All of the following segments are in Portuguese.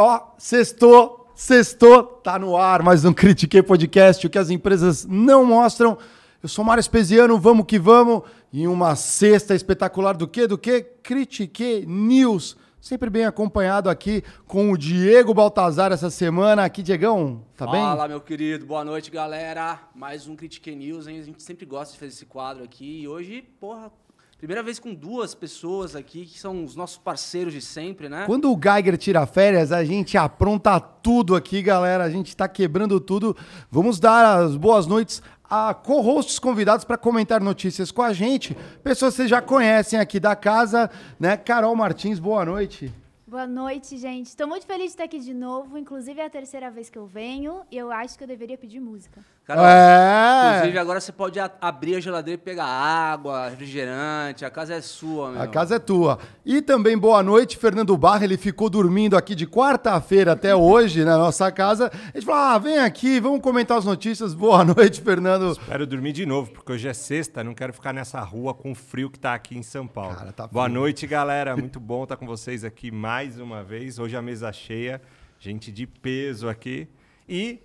Ó, sextou, sextou, tá no ar mais um Critiquei Podcast, o que as empresas não mostram. Eu sou Mário Espesiano, vamos que vamos. Em uma sexta espetacular do que? Do que? Critiquei News. Sempre bem acompanhado aqui com o Diego Baltazar essa semana. Aqui, Diegão, tá Fala, bem? Fala, meu querido. Boa noite, galera. Mais um Critique News, hein? A gente sempre gosta de fazer esse quadro aqui. E hoje, porra, primeira vez com duas pessoas aqui, que são os nossos parceiros de sempre, né? Quando o Geiger tira férias, a gente apronta tudo aqui, galera. A gente tá quebrando tudo. Vamos dar as boas noites a co-hosts convidados para comentar notícias com a gente. Pessoas que vocês já conhecem aqui da casa, né? Carol Martins, boa noite. Boa noite, gente. Estou muito feliz de estar aqui de novo. Inclusive, é a terceira vez que eu venho e eu acho que eu deveria pedir música. Carol, É. inclusive agora você pode a- abrir a geladeira e pegar água, refrigerante. A casa é sua, meu. A casa é tua. E também boa noite, Fernando Barra. Ele ficou dormindo aqui de quarta-feira até hoje na nossa casa. A gente falou: ah, vem aqui, vamos comentar as notícias. Boa noite, Fernando. Quero dormir de novo, porque hoje é sexta, não quero ficar nessa rua com o frio que tá aqui em São Paulo. Cara, tá Boa noite, galera. Muito bom estar com vocês aqui mais uma vez. Hoje a mesa cheia, gente de peso aqui. E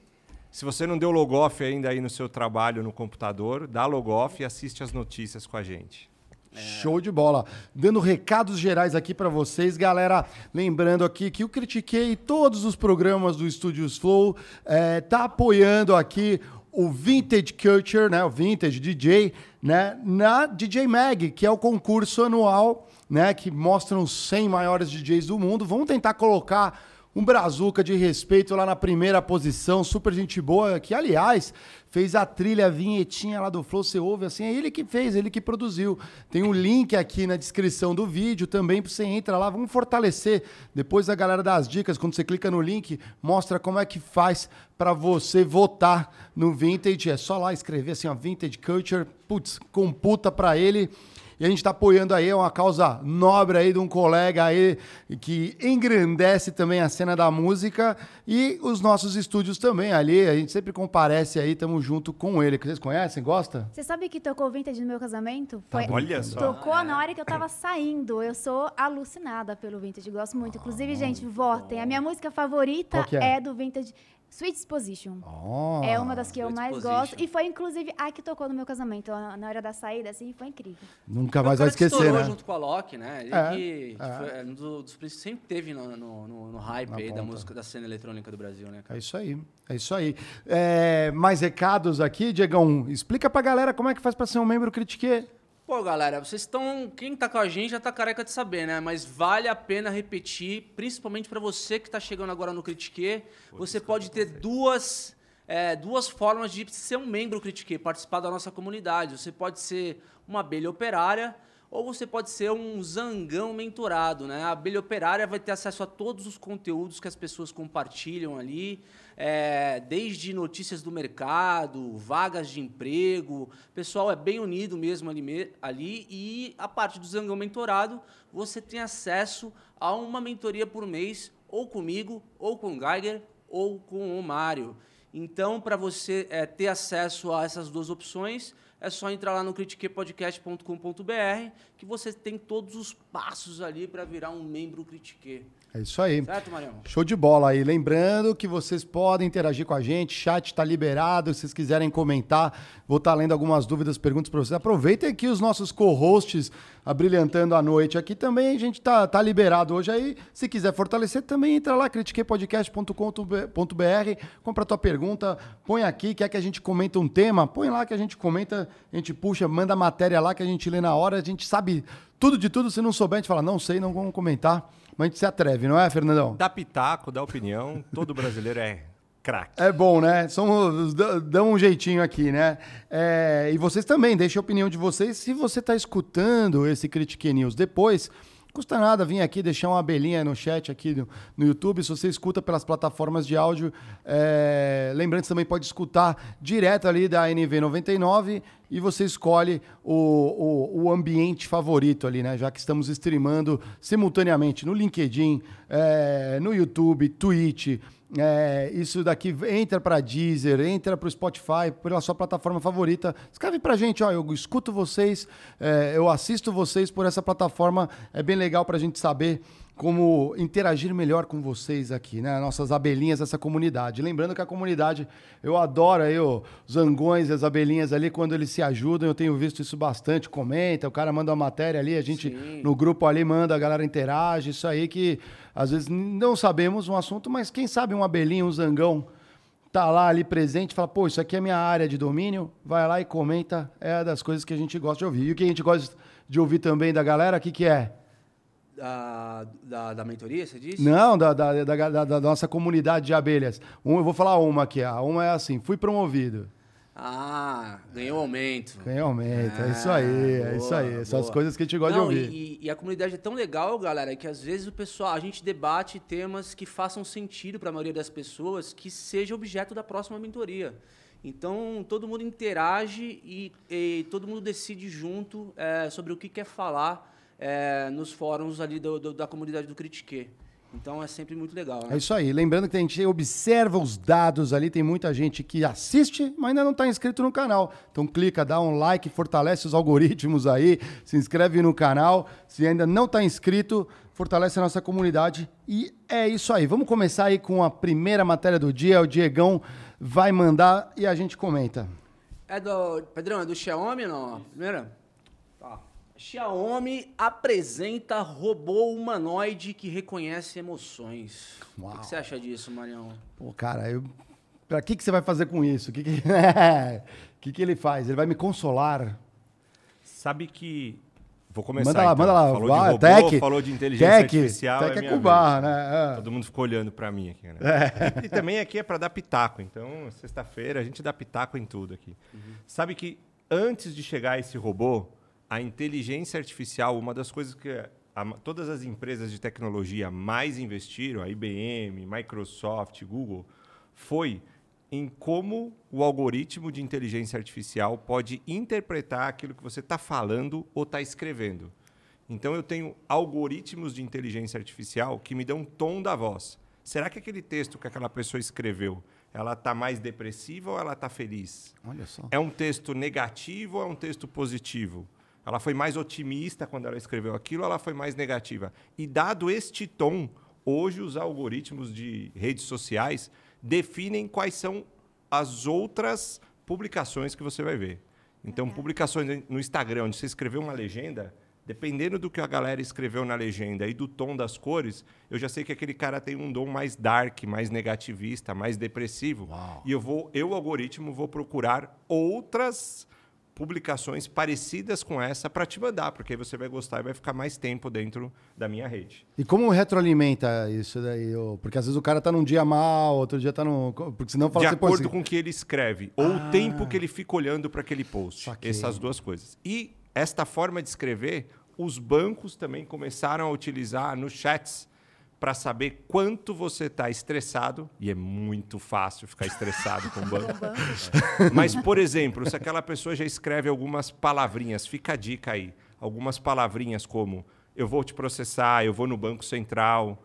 se você não deu logoff ainda aí no seu trabalho no computador, dá logoff e assiste as notícias com a gente. Show de bola. Dando recados gerais aqui para vocês, galera. Lembrando aqui que eu critiquei todos os programas do Studios Flow, é, tá apoiando aqui o Vintage Culture, né, o Vintage DJ, né, na DJ Mag, que é o concurso anual, né, que mostra os 100 maiores DJs do mundo. Vamos tentar colocar um brazuca de respeito lá na primeira posição, super gente boa, que aliás fez a trilha, a vinhetinha lá do Flow, você ouve assim, é ele que fez, ele que produziu. Tem um link aqui na descrição do vídeo também, para você entra lá, vamos fortalecer. Depois a galera das dicas, quando você clica no link, mostra como é que faz para você votar no Vintage. É só lá escrever assim, ó, Vintage Culture, putz, computa para ele. E a gente está apoiando aí, é uma causa nobre aí de um colega aí que engrandece também a cena da música e os nossos estúdios também ali. A gente sempre comparece aí, estamos junto com ele. Que vocês conhecem? Gosta? Você sabe que tocou Vintage no meu casamento? Foi... Olha só. Tocou na hora que eu tava saindo. Eu sou alucinada pelo Vintage, gosto muito. Inclusive, gente, votem. A minha música favorita é? é? do Vintage Sweet Disposition. Oh. É uma das que eu mais gosto. E foi, inclusive, a que tocou no meu casamento. Na hora da saída, assim, foi incrível. Nunca mais vai esquecer, estourou né? junto com a Loki, né? Ele É, que, que é. foi um do- dos príncipes sempre teve no, no, no- no hype Na aí da música da cena eletrônica do Brasil, né? cara? É isso aí, é isso aí. É, mais recados aqui, Diegão. Explica pra galera como é que faz pra ser um membro Critique. Pô, galera, vocês estão. Quem tá com a gente já tá careca de saber, né? Mas vale a pena repetir, principalmente pra você que tá chegando agora no Critique. Você pode ter duas, é, duas formas de ser um membro Critique, participar da nossa comunidade. Você pode ser uma abelha operária ou você pode ser um zangão mentorado, né? A abelha operária vai ter acesso a todos os conteúdos que as pessoas compartilham ali, é, desde notícias do mercado, vagas de emprego. O pessoal é bem unido mesmo ali, ali. E a parte do zangão mentorado, você tem acesso a uma mentoria por mês, ou comigo, ou com o Geiger, ou com o Mário. Então, para você é, ter acesso a essas duas opções, é só entrar lá no critiquepodcast.com.br que você tem todos os passos ali para virar um membro Critique. É isso aí. Certo, Marião? Show de bola aí. Lembrando que vocês podem interagir com a gente, chat está liberado. Se vocês quiserem comentar, vou estar lendo algumas dúvidas, perguntas para vocês. Aproveitem aqui os nossos co-hosts abrilhantando a noite aqui também. A gente tá, tá liberado hoje aí. Se quiser fortalecer, também entra lá, critiquepodcast.com.br, compra a tua pergunta, põe aqui, quer que a gente comente um tema, põe lá que a gente comenta, a gente puxa, manda matéria lá que a gente lê na hora, a gente sabe tudo de tudo. Se não souber, a gente fala, não sei, não vamos comentar. Mas a gente se atreve, não é, Fernandão? Dá pitaco, dá opinião, todo brasileiro é craque. É bom, né? Somos, dão um jeitinho aqui, né? É, e vocês também, deixem a opinião de vocês. Se você está escutando esse Critique News depois, custa nada vir aqui deixar uma abelhinha no chat aqui no, no YouTube. Se você escuta pelas plataformas de áudio, é, lembrando que você também pode escutar direto ali da NV99 e você escolhe o, o, o ambiente favorito ali, né? Já que estamos streamando simultaneamente no LinkedIn, é, no YouTube, Twitch, é, isso daqui entra para Deezer, entra para o Spotify, pela sua plataforma favorita. Escreve para gente, ó, eu escuto vocês, é, eu assisto vocês por essa plataforma. É bem legal para a gente saber como interagir melhor com vocês aqui, né? Nossas abelhinhas dessa comunidade. Lembrando que a comunidade, eu adoro aí os zangões e as abelhinhas ali, quando eles se ajudam, eu tenho visto isso bastante, comenta, o cara manda uma matéria ali, a gente Sim. no grupo ali manda, a galera interage, isso aí que às vezes não sabemos um assunto, mas quem sabe um abelhinho, um zangão, tá lá ali presente, fala, pô, isso aqui é minha área de domínio, vai lá e comenta, é das coisas que a gente gosta de ouvir. E o que a gente gosta de ouvir também da galera, o que que é? Da, da, da mentoria, você disse? Não, da, da, da, da- nossa comunidade de abelhas. Um, eu vou falar uma aqui. A uma é assim: fui promovido. Ah, ganhou aumento. Ganhei aumento. é isso Ah, aí, é boa, isso aí. São as boa. coisas que a gente gosta Não, de ouvir. E, e a comunidade é tão legal, galera, que às vezes o pessoal, a gente debate temas que façam sentido para a maioria das pessoas, que seja objeto da próxima mentoria. Então, todo mundo interage e, e todo mundo decide junto é, sobre o que quer falar é, nos fóruns ali do- do- da comunidade do Critique. Então, é sempre muito legal. É Né? isso aí. Lembrando que a gente observa os dados ali, tem muita gente que assiste, mas ainda não está inscrito no canal. Então clica, dá um like, fortalece os algoritmos aí, se inscreve no canal. Se ainda não está inscrito, fortalece a nossa comunidade. E é isso aí. Vamos começar aí com a primeira matéria do dia. O Diegão vai mandar e a gente comenta. É do. Pedrão, é do Xiaomi não? Primeira? Xiaomi apresenta robô humanoide que reconhece emoções. O Uau. que que você acha disso, Marião? Pô, cara, eu... pra que, que você vai fazer com isso? O que, que... o que, que ele faz? Ele vai me consolar? Sabe que. Vou começar. manda lá, então. manda lá. Falou vai, de robô, tech, falou de inteligência tech, artificial. Tech é é, com barra, né? É. Todo mundo ficou olhando pra mim aqui, né? E, e também aqui é pra dar pitaco. Então, sexta-feira a gente dá pitaco em tudo aqui. Sabe que antes de chegar esse robô, a inteligência artificial, uma das coisas que a- todas as empresas de tecnologia mais investiram, a IBM, Microsoft, Google, foi em como o algoritmo de inteligência artificial pode interpretar aquilo que você está falando ou está escrevendo. Então eu tenho algoritmos de inteligência artificial que me dão um tom da voz. Será que aquele texto que aquela pessoa escreveu, ela está mais depressiva ou ela está feliz? Olha só. É um texto negativo ou é um texto positivo? Ela foi mais otimista quando ela escreveu aquilo ou ela foi mais negativa? E dado este tom, hoje os algoritmos de redes sociais definem quais são as outras publicações que você vai ver. Então, publicações no Instagram, onde você escreveu uma legenda, dependendo do que a galera escreveu na legenda e do tom das cores, eu já sei que aquele cara tem um dom mais dark, mais negativista, mais depressivo. E eu vou, eu, o algoritmo, vou procurar outras publicações parecidas com essa para te mandar, porque aí você vai gostar e vai ficar mais tempo dentro da minha rede. E como retroalimenta isso daí? Porque às vezes o cara tá num dia mal, outro dia tá no. Porque senão fala de assim, acordo esse- com o que ele escreve ou o tempo que ele fica olhando para aquele post. Saquei. Essas duas coisas. E esta forma de escrever, os bancos também começaram a utilizar nos chats para saber quanto você está estressado. E é muito fácil ficar estressado com o banco. Mas, por exemplo, se aquela pessoa já escreve algumas palavrinhas, fica a dica aí. Algumas palavrinhas como eu vou te processar, eu vou no Banco Central.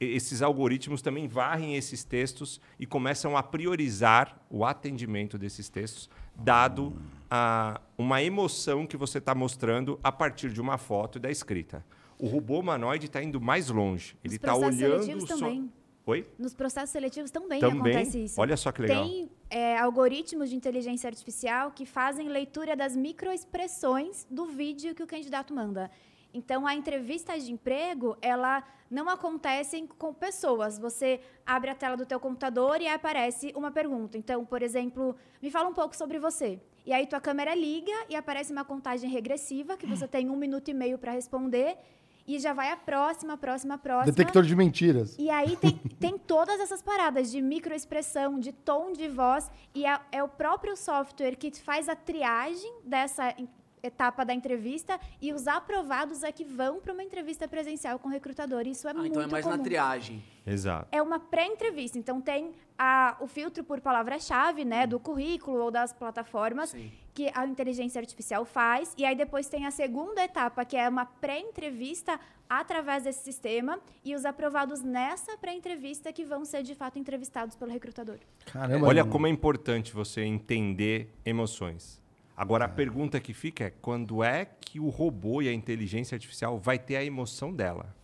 e- esses algoritmos também varrem esses textos e começam a priorizar o atendimento desses textos, dado a uma emoção que você está mostrando a partir de uma foto e da escrita. O robô humanoide está indo mais longe. Ele está processos olhando seletivos só. também. Oi? Nos processos seletivos também, Também? acontece isso. Olha só que legal. Tem é, algoritmos de inteligência artificial que fazem leitura das microexpressões do vídeo que o candidato manda. Então, a entrevista de emprego, ela não acontece com pessoas. Você abre a tela do teu computador e aparece uma pergunta. Então, por exemplo, me fala um pouco sobre você. E aí tua câmera liga e aparece uma contagem regressiva que você tem um minuto e meio para responder e já vai a próxima, próxima, próxima. Detector de mentiras. E aí tem, tem todas essas paradas de microexpressão, de tom de voz, e é, é o próprio software que faz a triagem dessa etapa da entrevista e os aprovados é que vão para uma entrevista presencial com o recrutador. Isso é Ah, muito então é mais comum. na triagem. Exato. É uma pré-entrevista, então tem a- o filtro por palavra-chave, né, do currículo ou das plataformas Sim. que a inteligência artificial faz, e aí depois tem a segunda etapa, que é uma pré-entrevista através desse sistema, e os aprovados nessa pré-entrevista que vão ser de fato entrevistados pelo recrutador. Caramba. Olha mano. como é importante você entender emoções. Agora, a pergunta que fica é: quando é que o robô e a inteligência artificial vai ter a emoção dela?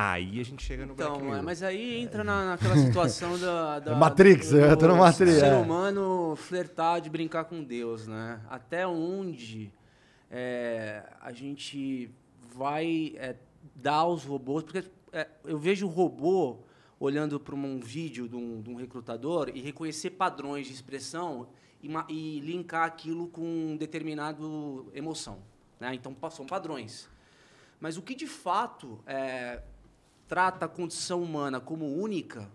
Aí a gente chega no Black Então, Mirror. é, mas aí entra na, naquela situação da, da Matrix, do, eu tô no Matrix, ser é. humano flertar de brincar com Deus, né? Até onde é, a gente vai é, dar aos robôs, porque é, eu vejo o robô olhando para um vídeo de um, de um recrutador e reconhecer padrões de expressão e, e linkar aquilo com um determinado emoção, né? Então são padrões. Mas o que de fato é, trata a condição humana como única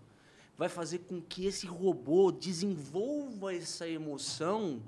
vai fazer com que esse robô desenvolva essa emoção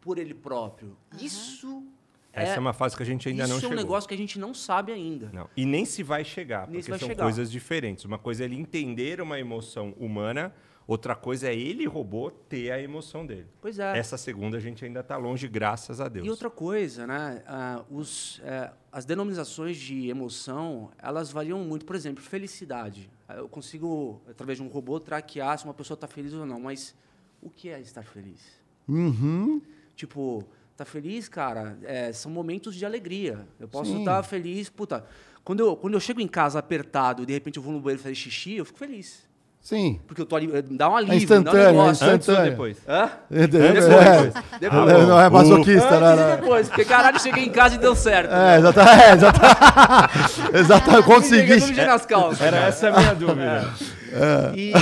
por ele próprio. Isso Essa é, uma fase que a gente ainda isso não é um chegou. negócio que a gente não sabe ainda. Não. E nem se vai chegar, Nem porque vai são chegar. coisas diferentes. Uma coisa é ele entender uma emoção humana, outra coisa é ele, robô, ter a emoção dele. Pois é. Essa segunda a gente ainda está longe, graças a Deus. E outra coisa, né? ah, os, eh, as denominações de emoção, elas variam muito. Por exemplo, felicidade. Ah, Eu consigo, através de um robô, traquear se uma pessoa está feliz ou não. Mas o que é estar feliz? Uhum. Tipo, tá feliz, cara? É, são momentos de alegria. Eu posso estar feliz, puta. Quando eu, quando eu chego em casa apertado e de repente eu vou no banheiro fazer xixi, eu fico feliz. Sim. Porque eu tô ali, dá um alívio, instantâneo, dá um é negócio. Instantâneo. depois? Hã? É, Depois, é. depois. Não, não é masoquista, né? Antes depois, porque caralho, cheguei em casa e deu certo. É, exatamente. É, exatamente. exatamente. Consegui. Eu nas calças. Era cara. essa a minha dúvida. E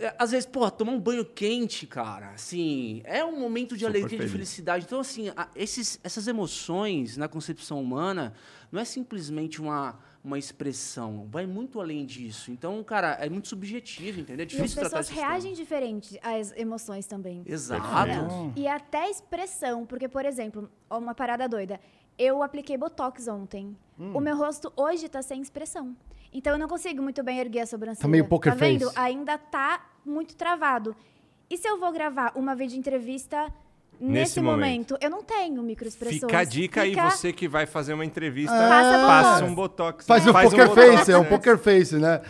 é, às vezes, pô, tomar um banho quente, cara, assim, é um momento de Super alegria, feliz. de felicidade. Então, assim, a- esses, essas emoções na concepção humana não é simplesmente uma, uma expressão, vai muito além disso. Então, cara, é muito subjetivo, entendeu? É E as difícil tratar pessoas esses reagem diferente às emoções também. Exato. E até expressão, porque, por exemplo, uma parada doida. Eu apliquei Botox ontem. Hum. O meu rosto hoje tá sem expressão. Então eu não consigo muito bem erguer a sobrancelha. Tá meio poker Tá vendo? face. Ainda tá muito travado. E se eu vou gravar uma vídeo entrevista Nesse nesse momento. momento? Eu não tenho microexpressões. Fica a dica aí, Fica- você que vai fazer uma entrevista, Faça passa botox. um botox. Faz né? o poker botox face, é um poker face, né?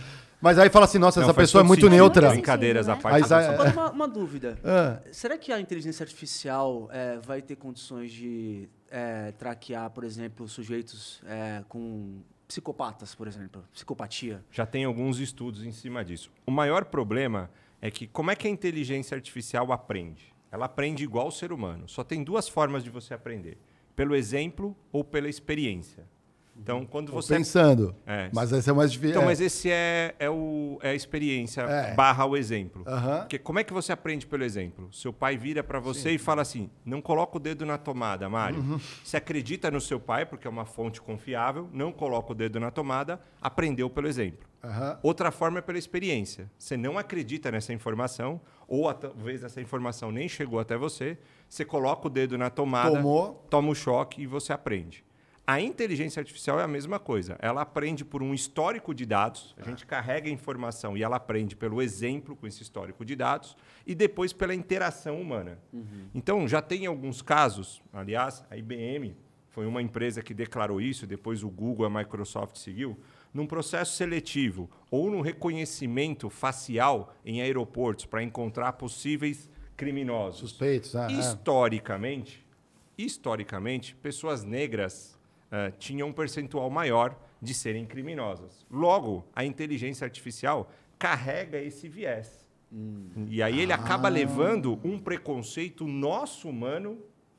Mas aí fala assim, nossa, Não, essa faz pessoa é muito sentido. neutra. Faz Brincadeiras à parte. né? Agora, é- uma, uma dúvida. Ah. Será que a inteligência artificial é, vai ter condições de é, traquear, por exemplo, sujeitos é, com psicopatas, por exemplo? Psicopatia? Já tem alguns estudos em cima disso. O maior problema é que como é que a inteligência artificial aprende? Ela aprende igual o ser humano. Só tem duas formas de você aprender: pelo exemplo ou pela experiência. Então, quando Tô você pensando. É. Mas esse é mais difícil. Então, é. mas esse é, é, o, é a experiência É. barra o exemplo. Porque como é que você aprende pelo exemplo? Seu pai vira para você e fala assim: não coloca o dedo na tomada, Mário. Uhum. Você acredita no seu pai, porque é uma fonte confiável, não coloca o dedo na tomada, aprendeu pelo exemplo. Outra forma é pela experiência. Você não acredita nessa informação, ou talvez essa informação nem chegou até você, você coloca o dedo na tomada, Tomou. toma o choque e você aprende. A inteligência artificial é a mesma coisa. Ela aprende por um histórico de dados, a gente carrega a informação e ela aprende pelo exemplo com esse histórico de dados e depois pela interação humana. Então, já tem alguns casos, aliás, a IBM foi uma empresa que declarou isso, depois o Google, a Microsoft seguiu, num processo seletivo ou num reconhecimento facial em aeroportos para encontrar possíveis criminosos. Suspeitos, ah, é. Historicamente, historicamente, pessoas negras eh, tinham um percentual maior de serem criminosas. Logo, a inteligência artificial carrega esse viés. E aí ele Ah. acaba levando um preconceito nosso humano,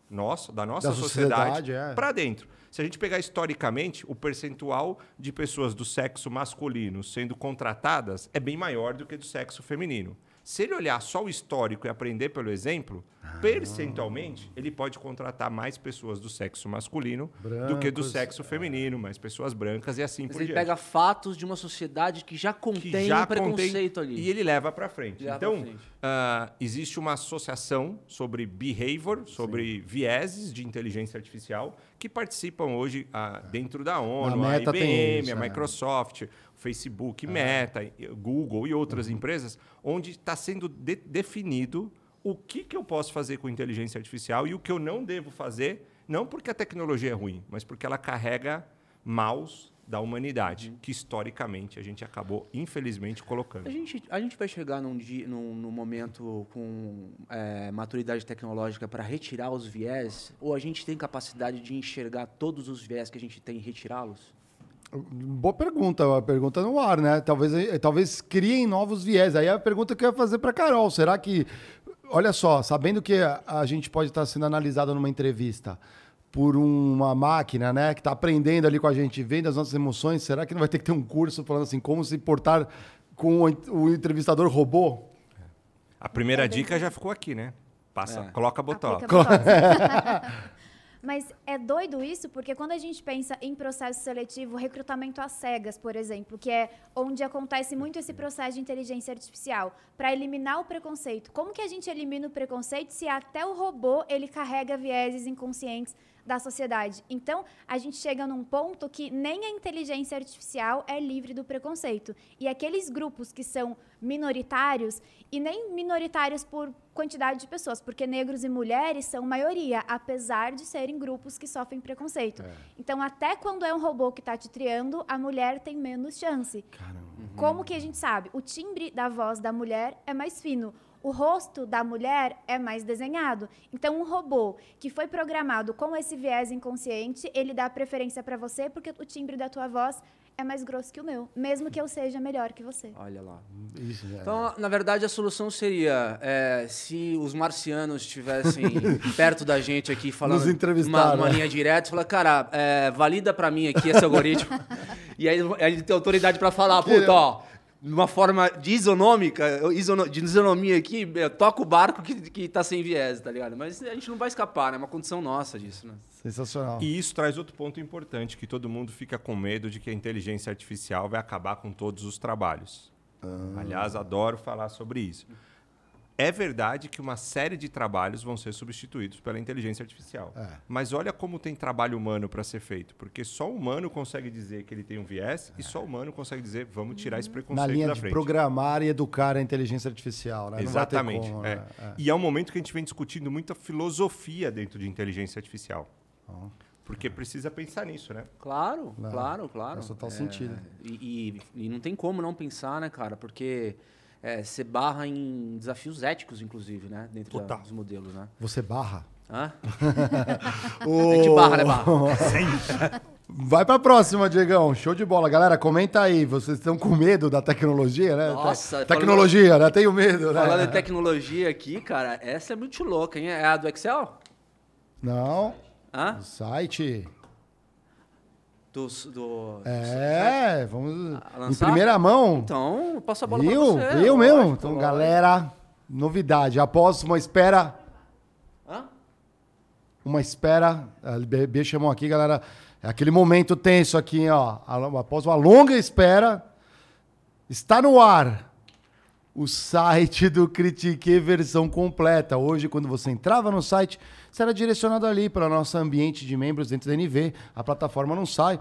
nosso, da nossa Da sociedade, sociedade, é. para dentro. Se a gente pegar historicamente, o percentual de pessoas do sexo masculino sendo contratadas é bem maior do que do sexo feminino. Se ele olhar só o histórico e aprender pelo exemplo, Ah. percentualmente, ele pode contratar mais pessoas do sexo masculino do que do Brancos, sexo feminino, mais pessoas brancas e assim Mas por ele diante. pega fatos de uma sociedade que já que contém já um preconceito contém, ali. E ele leva para frente. Leva então, frente. ah, existe uma associação sobre behavior, sobre vieses de inteligência artificial, que participam hoje ah, dentro da ONU, a, tem IBM, isso, a é. Microsoft, o Facebook, Meta, Google e outras empresas, onde está sendo de- definido o que, que eu posso fazer com inteligência artificial e o que eu não devo fazer, não porque a tecnologia é ruim, mas porque ela carrega maus da humanidade, que historicamente a gente acabou, infelizmente, colocando. A gente, a gente vai chegar num, dia, num, num momento com é, maturidade tecnológica para retirar os viés? Ou a gente tem capacidade de enxergar todos os viés que a gente tem e retirá-los? Boa pergunta, a pergunta no ar, né? Talvez, talvez criem novos viés. Aí é a pergunta que eu ia fazer para Carol, será que, olha só, sabendo que a, gente pode estar sendo analisado numa entrevista por uma máquina, né, que está aprendendo ali com a gente, vendo as nossas emoções, será que não vai ter que ter um curso falando assim, como se portar com o entrevistador robô? A primeira dica já ficou aqui, né? Passa, é. coloca botão. Mas é doido isso, porque quando a gente pensa em processo seletivo, recrutamento às cegas, por exemplo, que é onde acontece muito esse processo de inteligência artificial, para eliminar o preconceito. Como que a gente elimina o preconceito se até o robô ele carrega vieses inconscientes da sociedade. Então, a gente chega num ponto que nem a inteligência artificial é livre do preconceito. E aqueles grupos que são minoritários, e nem minoritários por quantidade de pessoas, porque negros e mulheres são maioria, apesar de serem grupos que sofrem preconceito. É. Então, até quando é um robô que está te triando, a mulher tem menos chance. Caramba. Como que a gente sabe? O timbre da voz da mulher é mais fino o rosto da mulher é mais desenhado. Então, um robô que foi programado com esse viés inconsciente, ele dá preferência para você porque o timbre da tua voz é mais grosso que o meu, mesmo que eu seja melhor que você. Olha lá. Isso, é. Então, na verdade, a solução seria é, se os marcianos estivessem perto da gente aqui falando uma, uma né? linha direta, falar, cara, é, valida para mim aqui esse algoritmo. e aí ele tem autoridade para falar, puta, ó de uma forma de isonômica, de isonomia aqui, toca o barco que, que tá sem viés, tá ligado? Mas a gente não vai escapar, né? É uma condição nossa disso, né? Sensacional. E isso traz outro ponto importante, que todo mundo fica com medo de que a inteligência artificial vai acabar com todos os trabalhos. Ah. Aliás, adoro falar sobre isso. É verdade que uma série de trabalhos vão ser substituídos pela inteligência artificial. É. Mas olha como tem trabalho humano para ser feito. Porque só o humano consegue dizer que ele tem um viés é. e só o humano consegue dizer vamos tirar esse preconceito Na linha da de frente. programar e educar a inteligência artificial. Né? Exatamente. Como, é. Né? É. E é um momento que a gente vem discutindo muita filosofia dentro de inteligência artificial. Oh. Porque precisa pensar nisso, né? Claro, claro, claro. claro. Faz total sentido. E, e, e não tem como não pensar, né, cara? Porque é, você barra em desafios éticos, inclusive, né? Dentro da, dos modelos, né? Você barra? Hã? o... A gente barra, né, barra? Vai pra próxima, Diegão. Show de bola. Galera, comenta aí. Vocês estão com medo da tecnologia, né? Nossa, Te tecnologia, falando... né? Tenho medo, né? Falando de tecnologia aqui, cara, essa é muito louca, hein? É a do Excel? Não. Hã? O site. Dos, do, é, vamos. Em primeira mão. Então, passa a bola eu, pra você. Eu mesmo. Lógico, então, lógico. galera, novidade. Após uma espera. Hã? Uma espera. A BB chamou aqui, galera. É aquele momento tenso aqui, ó. Após uma longa espera, está no ar o site do Critique versão completa. Hoje, quando você entrava no site, será direcionado ali para o nosso ambiente de membros dentro da NV. A plataforma não sai.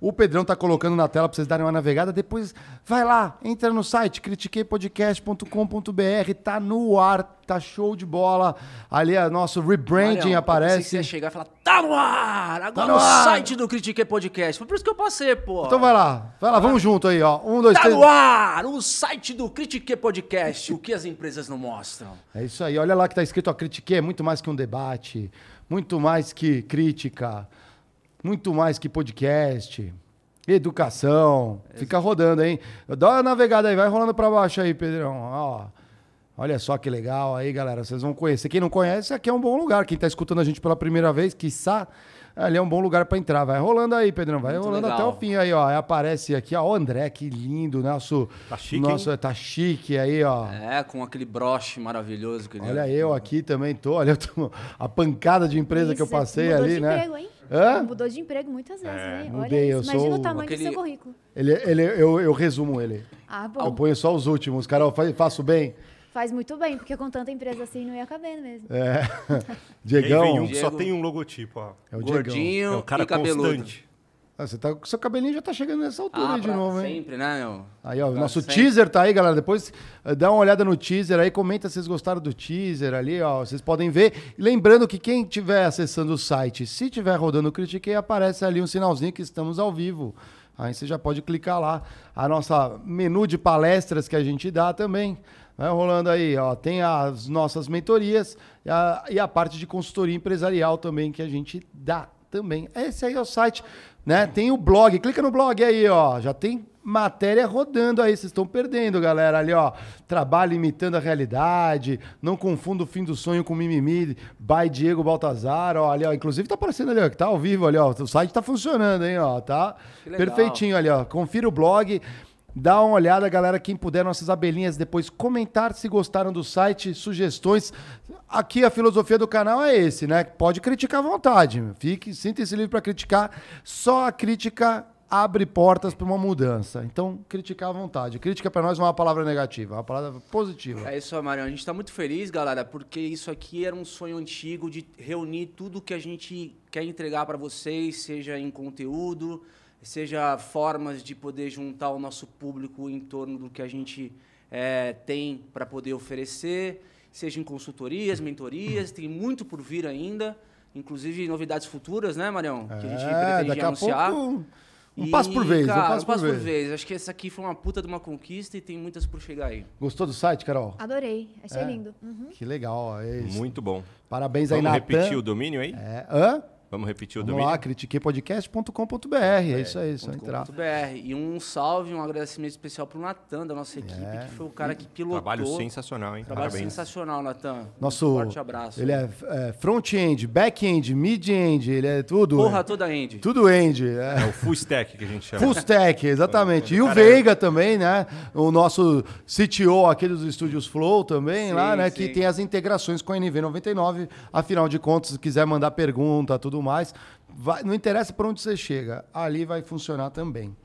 O Pedrão tá colocando na tela para vocês darem uma navegada. Depois vai lá, entra no site critiqueipodcast.com.br, tá no ar, tá show de bola. Ali é nosso rebranding aparece. Você chegar e falar, tá no ar! Agora tá no, ar. site do Critique Podcast. Foi por isso que eu passei, pô. Então vai lá, vai lá, vamos junto aí, ó. Um, dois, tá três. no ar! O site do Critique Podcast, o que as empresas não mostram. É isso aí, olha lá que tá escrito, ó, Critique é muito mais que um debate, muito mais que crítica muito mais que podcast, educação. Fica rodando, hein? Dá uma navegada aí, vai rolando para baixo aí, Pedrão. Ó, olha só que legal aí, galera. Vocês vão conhecer. Quem não conhece, aqui é um bom lugar. Quem está escutando a gente pela primeira vez, quiçá, ali é um bom lugar para entrar. Vai rolando aí, Pedrão. Vai Muito rolando legal. até o fim aí, ó. Aparece aqui, ó, o André, que lindo, nosso. Tá chique. Nosso, tá chique aí, ó. É, com aquele broche maravilhoso que Olha eu aqui também tô. Olha tô, a pancada de empresa Isso, que eu passei ali, de né? Emprego, hein? Hã? Mudou de emprego muitas vezes, é. né? Mudei, Olha isso. Imagina o tamanho aquele... do seu currículo. Ele, ele, eu, eu resumo ele. Ah, bom. Eu ponho só os últimos. Cara, eu faço bem. Faz muito bem, porque com tanta empresa assim não ia caber mesmo. É. Diegão. Um só tem um logotipo, ó. É o Gordinho é o cara e cabeludo. Constante. Ah, você tá, seu cabelinho já tá chegando nessa altura ah, aí de novo, hein? Sempre, né, meu? Aí, ó, o nosso sempre. teaser tá aí, galera. Depois uh, dá uma olhada no teaser aí, comenta se vocês gostaram do teaser ali, ó. Vocês podem ver. E lembrando que quem estiver acessando o site, se estiver rodando o Critiquei, aparece ali um sinalzinho que estamos ao vivo. Aí você já pode clicar lá. A nossa menu de palestras que a gente dá também. Vai rolando aí, ó. Tem as nossas mentorias e a, e a parte de consultoria empresarial também que a gente dá também. Esse aí é o site, né? Tem o blog, clica no blog aí, ó. Já tem matéria rodando aí, vocês estão perdendo, galera. Ali, ó. Trabalho imitando a realidade. Não confunda o fim do sonho com mimimi. By Diego Baltazar, ó. Ali, ó. Inclusive tá aparecendo ali, ó, que tá ao vivo ali, ó. O site tá funcionando, hein, ó. Tá perfeitinho ali, ó. Confira o blog. Dá uma olhada, galera, quem puder, nossas abelhinhas, depois comentar se gostaram do site, sugestões. Aqui a filosofia do canal é esse, né? Pode criticar à vontade. Fique, sinta-se livre para criticar. Só a crítica abre portas para uma mudança. Então, criticar à vontade. Crítica para nós não é uma palavra negativa, é uma palavra positiva. É isso Marião. A gente está muito feliz, galera, porque isso aqui era um sonho antigo de reunir tudo que a gente quer entregar para vocês, seja em conteúdo, seja formas de poder juntar o nosso público em torno do que a gente é, tem para poder oferecer, seja em consultorias, mentorias, tem muito por vir ainda, inclusive novidades futuras, né, Marião? Que a gente É, pretende daqui a anunciar. pouco, um E, passo por vez, cara, um passo por vez. Acho que essa aqui foi uma puta de uma conquista e tem muitas por chegar aí. Gostou do site, Carol? Adorei, achei É. lindo. Uhum. Que legal, é isso. Muito bom. Parabéns aí, Vamos Natan. repetir o domínio aí? É, hã? Vamos repetir o Vamos domínio? lá, critiquepodcast.com.br. É isso aí, só entrar. BR. E um salve, um agradecimento especial pro Natan, da nossa equipe, É. que foi o cara que pilotou. Trabalho sensacional, hein? Trabalho Parabéns. sensacional, Natan. Nosso, Um forte abraço. Ele é, é front-end, back-end, mid-end, ele é tudo. Porra é, toda, Andy. tudo end. É É. o full stack que a gente chama. Full stack, exatamente. E o Cara, Veiga também, né? O nosso CTO aqui dos estúdios Flow também, Sim, lá, né? Que sim. tem as integrações com a NV99. Afinal de contas, se quiser mandar pergunta, tudo mais, vai- não interessa por onde você chega, ali vai funcionar também.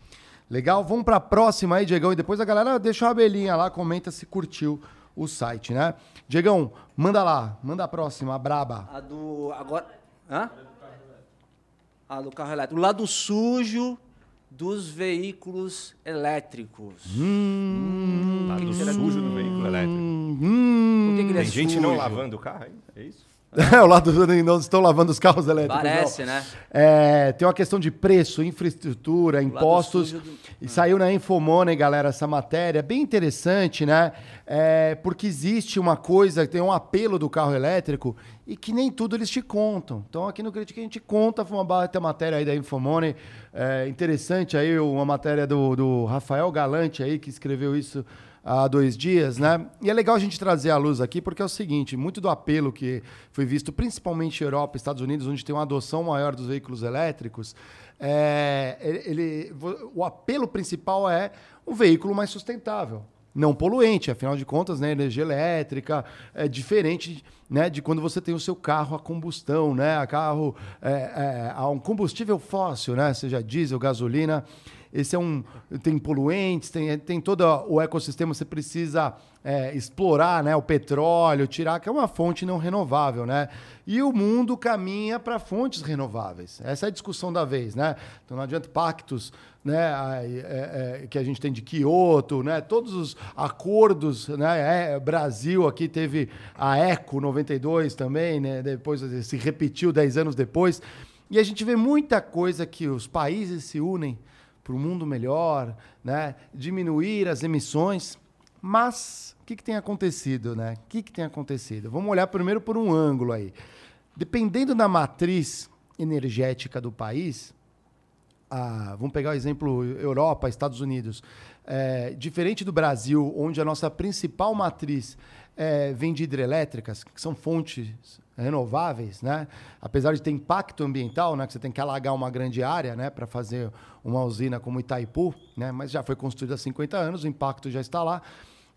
Legal? Vamos para a próxima aí, Diegão. E depois a galera deixa uma abelhinha lá, comenta se curtiu o site, né? Diegão, manda lá, manda a próxima, a braba. A do. Agora. Hã? A do carro elétrico. O lado sujo dos veículos elétricos. Hum, Lado sujo do veículo elétrico. Por que, que ele é Tem gente não sujo? lavando o carro aí? É isso? É, o lado do não estão lavando os carros elétricos. não. Parece, né? É, tem uma questão de preço, infraestrutura, impostos. sujo do- E saiu na Infomoney, galera, essa matéria. Bem interessante, né? É, porque existe uma coisa, tem um apelo do carro elétrico e que nem tudo eles te contam. Então aqui no Critique a gente conta, foi uma baita matéria aí da Infomoney. É, interessante aí, uma matéria do, do Rafael Galante aí, que escreveu isso há dois dias, né? E é legal a gente trazer à luz aqui, porque é o seguinte: muito do apelo que foi visto, principalmente Europa, Estados Unidos, onde tem uma adoção maior dos veículos elétricos, é, ele, o apelo principal é um veículo mais sustentável. Não poluente, afinal de contas, né, energia elétrica é diferente né, de quando você tem o seu carro a combustão, né, a carro é, é, a um combustível fóssil, né, seja diesel, gasolina. Esse é um. Tem poluentes, tem, tem todo o ecossistema, você precisa é, explorar né, o petróleo, tirar, que é uma fonte não renovável, né? E o mundo caminha para fontes renováveis. Essa é a discussão da vez, né? Então não adianta pactos né, é, é, que a gente tem de Kyoto, né? Todos os acordos, né? É, Brasil aqui teve a Eco 92 também, né? Depois se repetiu 10 anos depois. E a gente vê muita coisa que os países se unem para um mundo melhor, né? diminuir as emissões. Mas o que, que tem acontecido? Né? O que, que tem acontecido? Vamos olhar primeiro por um ângulo aí. Dependendo da matriz energética do país, ah, vamos pegar o exemplo Europa, Estados Unidos. É, diferente do Brasil, onde a nossa principal matriz é, vem de hidrelétricas, que são fontes renováveis, né? apesar de ter impacto ambiental, né? que você tem que alagar uma grande área né? para fazer uma usina como Itaipu, né? mas já foi construída há 50 anos, o impacto já está lá.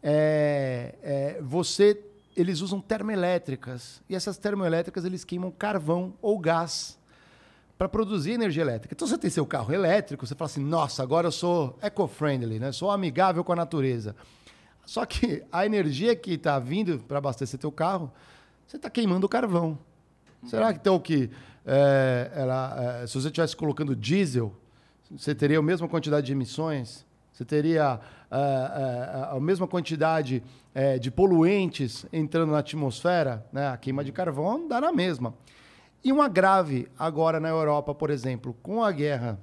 É, é, você, eles usam termoelétricas, e essas termoelétricas eles queimam carvão ou gás para produzir energia elétrica. Então você tem seu carro elétrico, você fala assim, nossa, agora eu sou eco-friendly, né? sou amigável com a natureza. Só que a energia que está vindo para abastecer teu carro, você está queimando carvão. Será que então que é, ela, é, se você estivesse colocando diesel, você teria a mesma quantidade de emissões? Você teria é, é, a mesma quantidade é, de poluentes entrando na atmosfera? Né? A queima de carvão dá na mesma. E um agrave agora na Europa, por exemplo, com a guerra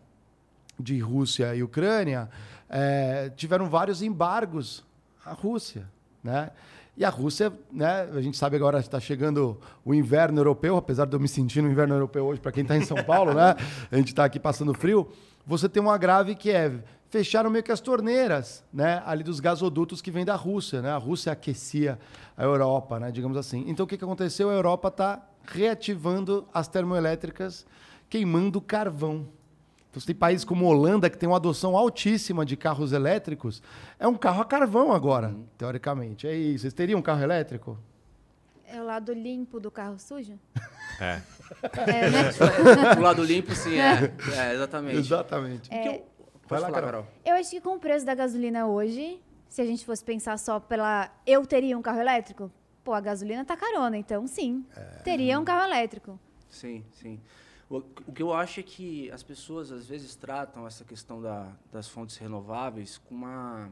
de Rússia e Ucrânia, é, tiveram vários embargos à Rússia. né? E a Rússia, né? A gente sabe agora está chegando o inverno europeu, apesar de eu me sentir no inverno europeu hoje, para quem está em São Paulo, né? A gente está aqui passando frio. Você tem um agrave que é fecharam meio que as torneiras, né? Ali dos gasodutos que vêm da Rússia, né? A Rússia aquecia a Europa, né? Digamos assim. Então o que, que aconteceu? A Europa está reativando as termoelétricas, queimando carvão. Então, você tem países como Holanda, que tem uma adoção altíssima de carros elétricos. É um carro a carvão agora, uhum. teoricamente. É isso. Vocês teriam um carro elétrico? É o lado limpo do carro sujo? É. é né? o lado limpo, sim, é. é exatamente. Exatamente. É, eu... Vai lá, Carol. Eu acho que com o preço da gasolina hoje, se a gente fosse pensar só pela... Eu teria um carro elétrico? Pô, a gasolina tá carona, então sim. É... Teria um carro elétrico. Sim, sim. O, que eu acho é que as pessoas às vezes tratam essa questão da, das fontes renováveis com uma,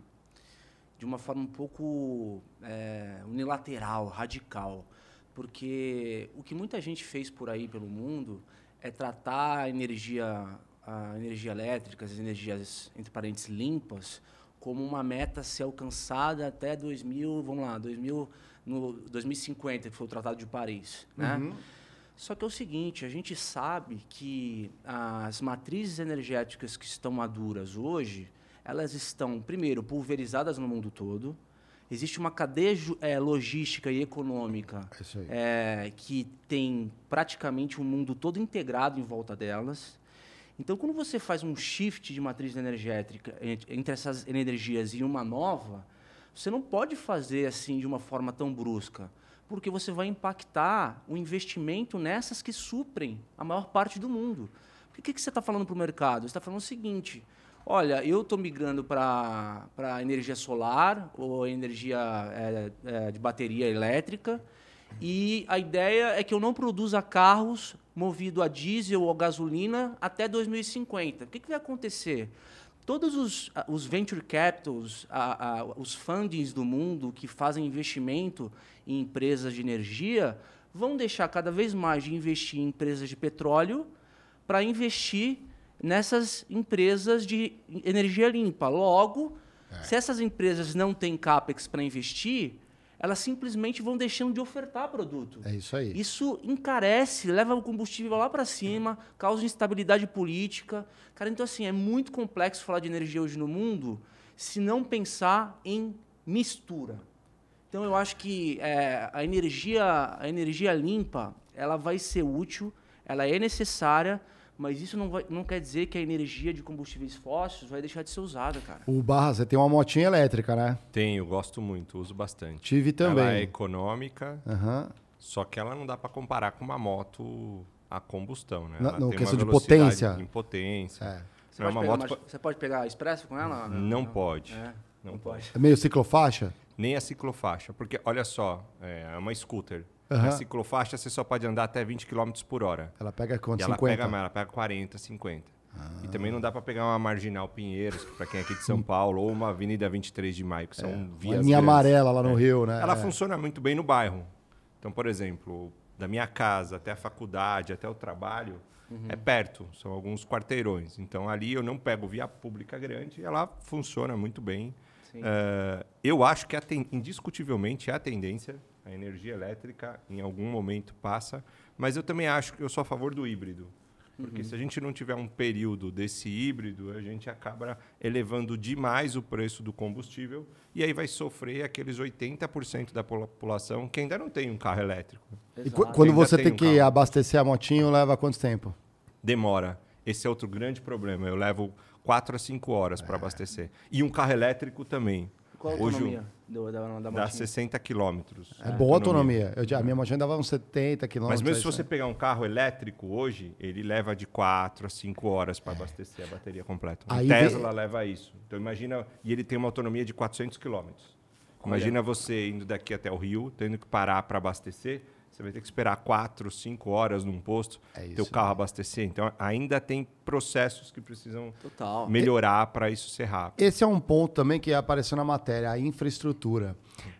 de uma forma um pouco é, unilateral, radical. Porque o que muita gente fez por aí pelo mundo é tratar a energia, a energia elétrica, as energias, entre parênteses, limpas, como uma meta a ser alcançada até 2000, vamos lá, 2000, no 2050, que foi o Tratado de Paris. Né? Uhum. Só que é o seguinte, a gente sabe que as matrizes energéticas que estão maduras hoje, elas estão, primeiro, pulverizadas no mundo todo. Existe uma cadeia é, logística e econômica é, que tem praticamente o um mundo todo integrado em volta delas. Então, quando você faz um shift de matriz energética entre essas energias e uma nova, você não pode fazer assim de uma forma tão brusca porque você vai impactar o investimento nessas que suprem a maior parte do mundo. O que, que você está falando para o mercado? Você está falando o seguinte: olha, eu estou migrando para energia solar ou energia é, é, de bateria elétrica, e a ideia é que eu não produza carros movidos a diesel ou gasolina até 2050. O que, que vai acontecer? Todos os, os venture capitals, a, a, os fundings do mundo que fazem investimento em empresas de energia, vão deixar cada vez mais de investir em empresas de petróleo para investir nessas empresas de energia limpa. Logo, é. se essas empresas não têm capex para investir, elas simplesmente vão deixando de ofertar produto. É isso aí. Isso encarece, leva o combustível lá para cima, causa instabilidade política. Cara, então assim, é muito complexo falar de energia hoje no mundo se não pensar em mistura. Então eu acho que é, a energia, a energia limpa, ela vai ser útil, ela é necessária, mas isso não, vai, não quer dizer que a energia de combustíveis fósseis vai deixar de ser usada, cara. O Barra, você tem uma motinha elétrica, né? Tenho, gosto muito, uso bastante. Tive também. Ela é econômica, uhum. só que ela não dá para comparar com uma moto a combustão, né? Não, questão de potência. Em potência. É. Você, é pode moto... você, pode pegar expresso com ela? Não, não pode. É, não, não pode. É meio ciclofaixa? Nem a ciclofaixa, porque olha só, é uma scooter. Uhum. Na ciclofaixa você só pode andar até 20 km por hora. Ela pega quanto? E 50? Ela pega, ela pega 40, 50. Ah. E também não dá para pegar uma Marginal Pinheiros, para quem é aqui de São Paulo, ou uma Avenida 23 de Maio, que são é. vias. A linha amarela lá no é. Rio, né? Ela é. funciona muito bem no bairro. Então, por exemplo, da minha casa até a faculdade, até o trabalho, uhum. é perto, são alguns quarteirões. Então, ali eu não pego via pública grande, ela funciona muito bem. Uh, eu acho que, indiscutivelmente, é a tendência a energia elétrica em algum momento passa, mas eu também acho que eu sou a favor do híbrido. Porque uhum. se a gente não tiver um período desse híbrido, a gente acaba elevando demais o preço do combustível e aí vai sofrer aqueles 80% da população que ainda não tem um carro elétrico. Exato. E quando você tem, tem um que carro. abastecer a motinho, leva quanto tempo? Demora. Esse é outro grande problema. Eu levo 4 a 5 horas é. para abastecer. E um carro elétrico também. Qual a autonomia do, da, da Dá 60 quilômetros. É, boa autonomia. Eu, a minha motinha dava uns 70 quilômetros. Mas mesmo se você pegar um carro elétrico hoje, ele leva de 4 a 5 horas para abastecer a bateria completa. O Tesla vem... leva isso. Então imagina... E ele tem uma autonomia de 400 quilômetros. Imagina você indo daqui até o Rio, tendo que parar para abastecer você vai ter que esperar quatro, cinco horas num posto, é teu carro abastecer. Então, ainda tem processos que precisam Total. melhorar para isso ser rápido. Esse é um ponto também que apareceu na matéria, a infraestrutura.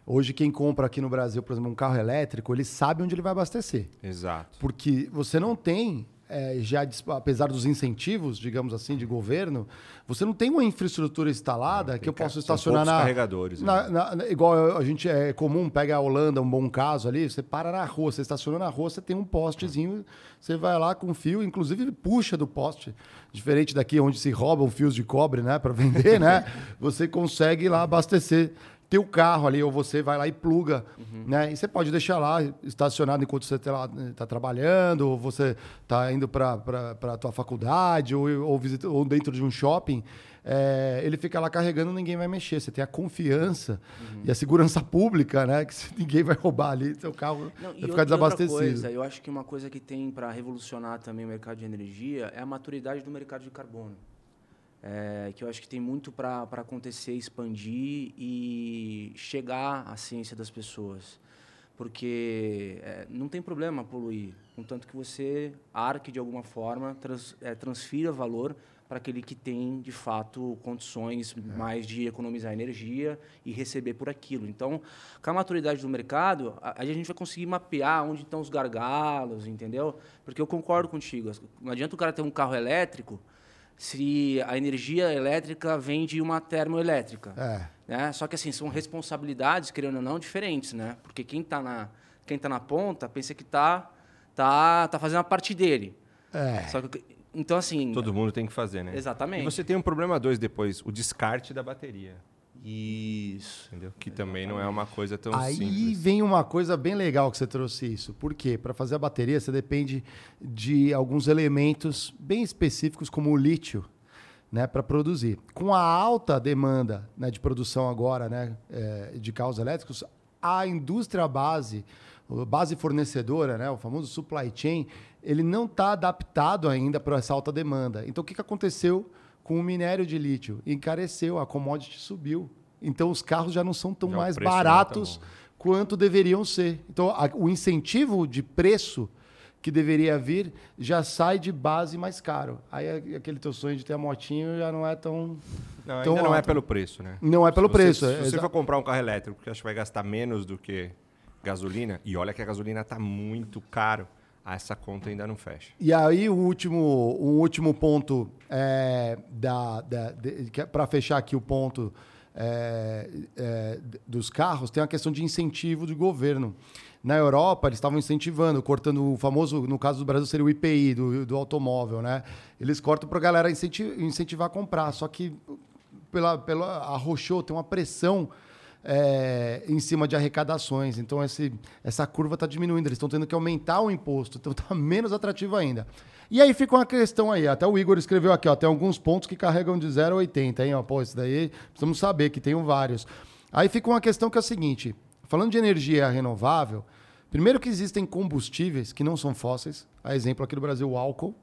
Hoje, quem compra aqui no Brasil, por exemplo, um carro elétrico, ele sabe onde ele vai abastecer. Exato. Porque você não tem é, já, apesar dos incentivos, digamos assim, de governo, você não tem uma infraestrutura instalada que eu posso estacionar na, carregadores, né? na- na- na- igual a gente é comum, pega a Holanda, um bom caso ali, você para na rua, você estaciona na rua, você tem um postezinho, você vai lá com fio, inclusive puxa do poste. Diferente daqui onde se roubam fios de cobre, né, para vender, né? Você consegue lá abastecer teu carro ali, ou você vai lá e pluga, né? E você pode deixar lá estacionado enquanto você está tá trabalhando, ou você está indo para a tua faculdade, ou, ou, visita, ou dentro de um shopping. É, ele fica lá carregando, ninguém vai mexer. Você tem a confiança e a segurança pública, né? Que ninguém vai roubar ali, seu carro Não, vai e ficar desabastecido. coisa, eu acho que uma coisa que tem para revolucionar também o mercado de energia é a maturidade do mercado de carbono. É, que eu acho que tem muito para acontecer, expandir e chegar à ciência das pessoas. Porque é, não tem problema poluir, contanto que você arque de alguma forma, trans, é, transfira valor para aquele que tem, de fato, condições mais de economizar energia e receber por aquilo. Então, com a maturidade do mercado, a, a gente vai conseguir mapear onde estão os gargalos, entendeu? Porque eu concordo contigo. Não adianta o cara ter um carro elétrico se a energia elétrica vem de uma termoelétrica. É. Né? Só que assim, são responsabilidades, querendo ou não, diferentes, né? Porque quem está na, quem tá na ponta pensa que está tá, tá fazendo a parte dele. É. Só que, então, assim. Todo mundo tem que fazer, né? Exatamente. E você tem um problema dois depois, o descarte da bateria. Isso. Entendeu? Que também não é uma coisa tão Aí simples. vem uma coisa bem legal que você trouxe isso. Por quê? Para fazer a bateria, você depende de alguns elementos bem específicos, como o lítio, né, para produzir. Com a alta demanda né, de produção agora né, é, de carros elétricos, a indústria base, a base fornecedora, né, o famoso supply chain, ele não está adaptado ainda para essa alta demanda. Então, o que, que aconteceu com o minério de lítio? Encareceu, a commodity subiu. Então, os carros já não são tão Já mais tão baratos bom. quanto deveriam ser. Então, a- o incentivo de preço que deveria vir já sai de base mais caro. Aí aquele teu sonho de ter a motinho já não é tão. Não, ainda tão não é pelo preço, né? Não é pelo Se você- preço. é Se você for comprar um carro elétrico, porque acho que vai gastar menos do que gasolina, e olha que a gasolina está muito caro, essa conta ainda não fecha. E aí, o último, um último ponto é, da, para fechar aqui o ponto é, é, dos carros, tem a questão de incentivo do governo. Na Europa, eles estavam incentivando, cortando o famoso, no caso do Brasil, seria o IPI do, do automóvel, né? Eles cortam para a galera incenti- incentivar a comprar. Só que pela, pela arrochou, tem uma pressão é, em cima de arrecadações. Então, esse, essa curva está diminuindo. Eles estão tendo que aumentar o imposto. Então, está menos atrativo ainda. E aí fica uma questão aí. Até o Igor escreveu aqui, ó, tem alguns pontos que carregam de 0 a 80, hein? Ó, pô, isso daí precisamos saber que tem vários. Aí fica uma questão que é a seguinte: falando de energia renovável, primeiro que existem combustíveis que não são fósseis, a exemplo aqui no Brasil, o álcool,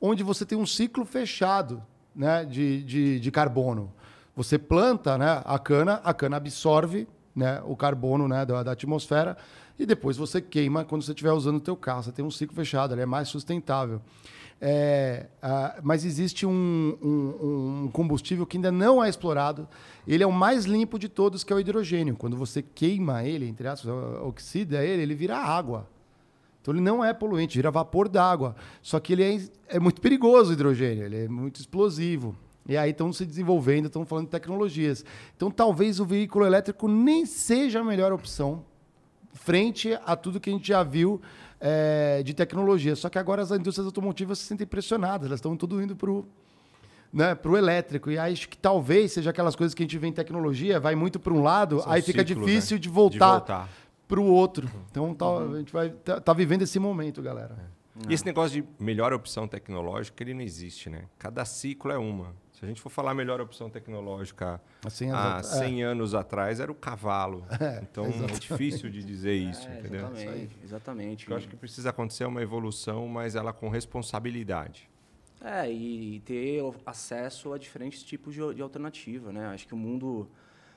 onde você tem um ciclo fechado né, de, de, de carbono. Você planta né, a cana, a cana absorve né, o carbono né, da, da atmosfera e depois você queima quando você estiver usando o teu carro. Você tem um ciclo fechado, ele é mais sustentável. É, mas existe um, um- um combustível que ainda não é explorado. Ele é o mais limpo de todos, que é o hidrogênio. Quando você queima ele, entre aspas, oxida ele, ele vira água. Então ele não é poluente, vira vapor d'água. Só que ele é, é muito perigoso o hidrogênio, ele é muito explosivo. E aí estão se desenvolvendo, estão falando de tecnologias. Então talvez o veículo elétrico nem seja a melhor opção frente a tudo que a gente já viu é, de tecnologia. Só que agora as indústrias automotivas se sentem pressionadas, elas estão tudo indo para o né, pro elétrico. E acho que talvez seja aquelas coisas que a gente vê em tecnologia, vai muito para um lado, São aí fica ciclos, difícil né? de voltar, para o outro. Então tá, a gente vai tá, tá vivendo esse momento, galera. E esse negócio de melhor opção tecnológica, ele não existe, né? Cada ciclo é uma. Se a gente for falar melhor opção tecnológica Assim, há exato. 100 anos atrás, era o cavalo. então é difícil de dizer isso, É, entendeu? exatamente, exatamente. Eu acho que precisa acontecer uma evolução, mas ela com responsabilidade. É, e ter o- acesso a diferentes tipos de, de alternativa, né? Acho que o mundo,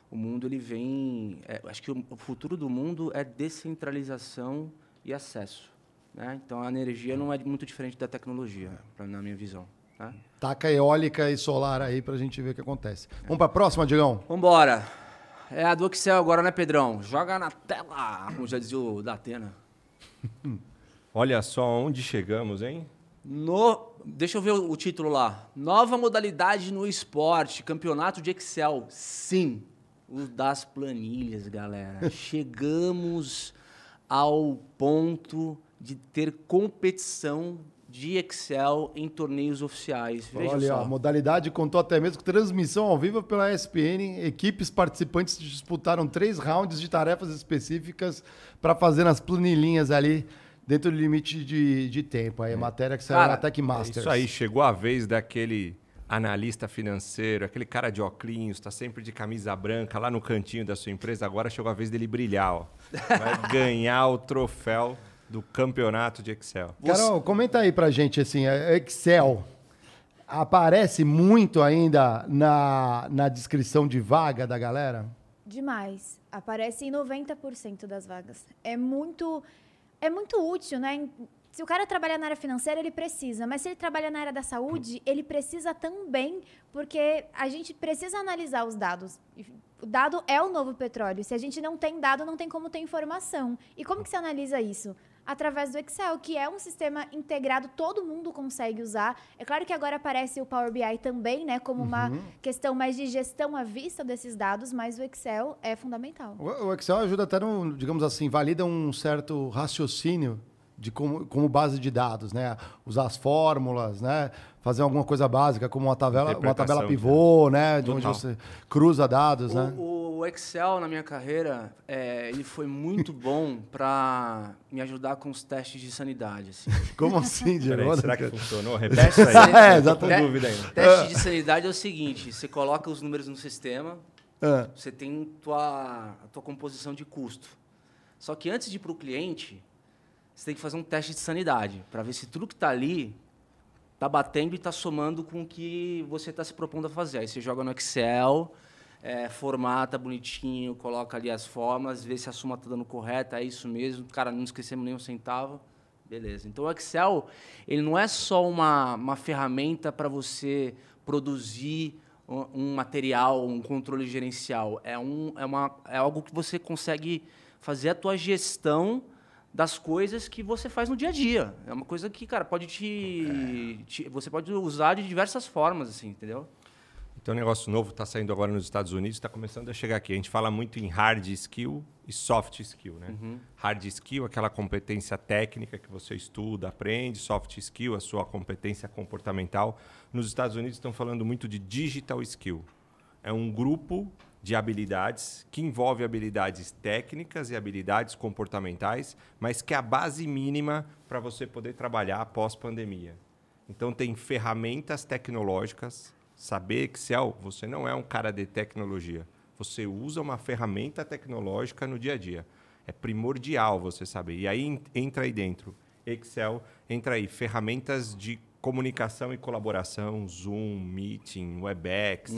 o mundo ele vem, é, acho que o, o futuro do mundo é descentralização e acesso, né? Então a energia não é muito diferente da tecnologia, pra, na minha visão. Tá? Taca eólica e solar aí pra gente ver o que acontece. Vamos pra próxima, Digão? Vambora. É a do Excel agora, né, Pedrão? Joga na tela, como já dizia o da Atena. Olha só onde chegamos, hein? No, deixa eu ver o, o título lá. Nova modalidade no esporte, campeonato de Excel. Sim, o das planilhas, galera. Chegamos ao ponto de ter competição de Excel em torneios oficiais. Veja Olha, só. a modalidade contou até mesmo com transmissão ao vivo pela ESPN. Equipes participantes disputaram três rounds de tarefas específicas para fazer nas planilhinhas ali dentro do limite de, de tempo. Aí a matéria que saiu Cara, na Tech É Masters. Isso aí, chegou a vez daquele analista financeiro, aquele cara de óculos, tá sempre de camisa branca lá no cantinho da sua empresa. Agora chegou a vez dele brilhar, ó. Vai ganhar o troféu do campeonato de Excel. Carol, comenta aí pra gente, assim, a Excel aparece muito ainda na, na descrição de vaga da galera? Demais. Aparece em 90% das vagas. É muito, é muito útil, né? Se o cara trabalhar na área financeira, ele precisa. Mas se ele trabalha na área da saúde, ele precisa também, porque a gente precisa analisar os dados. O dado é o novo petróleo. Se a gente não tem dado, não tem como ter informação. E como que se analisa isso? Através do Excel, que é um sistema integrado, todo mundo consegue usar. É claro que agora aparece o Power BI também, né, como uma questão mais de gestão à vista desses dados, mas o Excel é fundamental. O o Excel ajuda até, no, digamos assim, valida um certo raciocínio de como, como base de dados, né? Usar as fórmulas, né? Fazer alguma coisa básica, como uma tabela, uma tabela pivô, né? De onde Total. você cruza dados, né? O, o Excel, na minha carreira, é, ele foi muito bom para me ajudar com os testes de sanidade. assim. Como assim, Diego? Será que funcionou? Repete isso aí. É, exatamente. dúvida ainda. Teste de sanidade é o seguinte: você coloca os números no sistema, Ah, você tem tua, a tua composição de custo. Só que antes de ir para o cliente, você tem que fazer um teste de sanidade para ver se tudo que está ali está batendo e está somando com o que você está se propondo a fazer. Aí você joga no Excel, é, formata bonitinho, coloca ali as formas, vê se a soma está dando correta, é isso mesmo. Cara, não esquecemos nem um centavo. Beleza. Então o Excel, ele não é só uma, uma ferramenta para você produzir um, um material, um controle gerencial. É, um, é, uma, é algo que você consegue fazer a tua gestão das coisas que você faz no dia a dia. É uma coisa que, cara, pode te, te- você pode usar de diversas formas, assim, entendeu? Então, um negócio novo está saindo agora nos Estados Unidos, está começando a chegar aqui. A gente fala muito em hard skill e soft skill, né? Hard skill, aquela competência técnica que você estuda, aprende. Soft skill, a sua competência comportamental. Nos Estados Unidos estão falando muito de digital skill. É um grupo de habilidades que envolve habilidades técnicas e habilidades comportamentais, mas que é a base mínima para você poder trabalhar após pandemia. Então tem ferramentas tecnológicas. Saber Excel, você não é um cara de tecnologia. Você usa uma ferramenta tecnológica no dia a dia. É primordial você saber. E aí en- entra aí dentro Excel, entra aí ferramentas de comunicação e colaboração, Zoom, Meeting, Webex,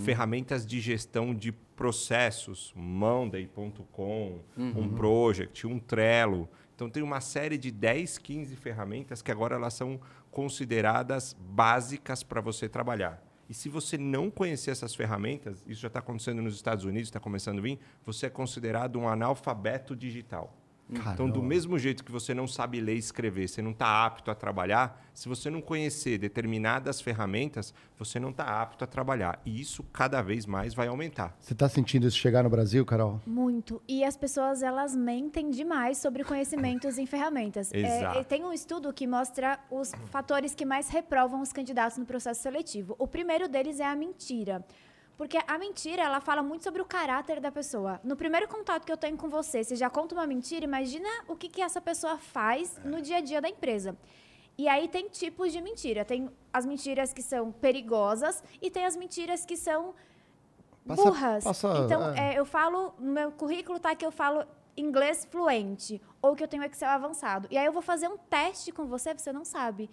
ferramentas de gestão de processos, Monday.com, um Project, um Trello. Então tem uma série de 10, 15 ferramentas que agora elas são consideradas básicas para você trabalhar. E se você não conhecer essas ferramentas, isso já está acontecendo nos Estados Unidos, está começando a vir, você é considerado um analfabeto digital. Então, do Caramba. mesmo jeito que você não sabe ler e escrever, você não está apto a trabalhar, se você não conhecer determinadas ferramentas, você não está apto a trabalhar. E isso cada vez mais vai aumentar. Você está sentindo isso chegar no Brasil, Carol? Muito. E as pessoas, elas mentem demais sobre conhecimentos em ferramentas. É, Exato. e tem um estudo que mostra os fatores que mais reprovam os candidatos no processo seletivo. O primeiro deles é a mentira. Porque a mentira, ela fala muito sobre o caráter da pessoa. No primeiro contato que eu tenho com você, você já conta uma mentira, imagina o que, que essa pessoa faz no dia a dia da empresa. E aí tem tipos de mentira. Tem as mentiras que são perigosas e tem as mentiras que são Passa- burras. passa- então, é. é, eu falo, no meu currículo tá que eu falo inglês fluente ou que eu tenho Excel avançado. E aí eu vou fazer um teste com você, você não sabe.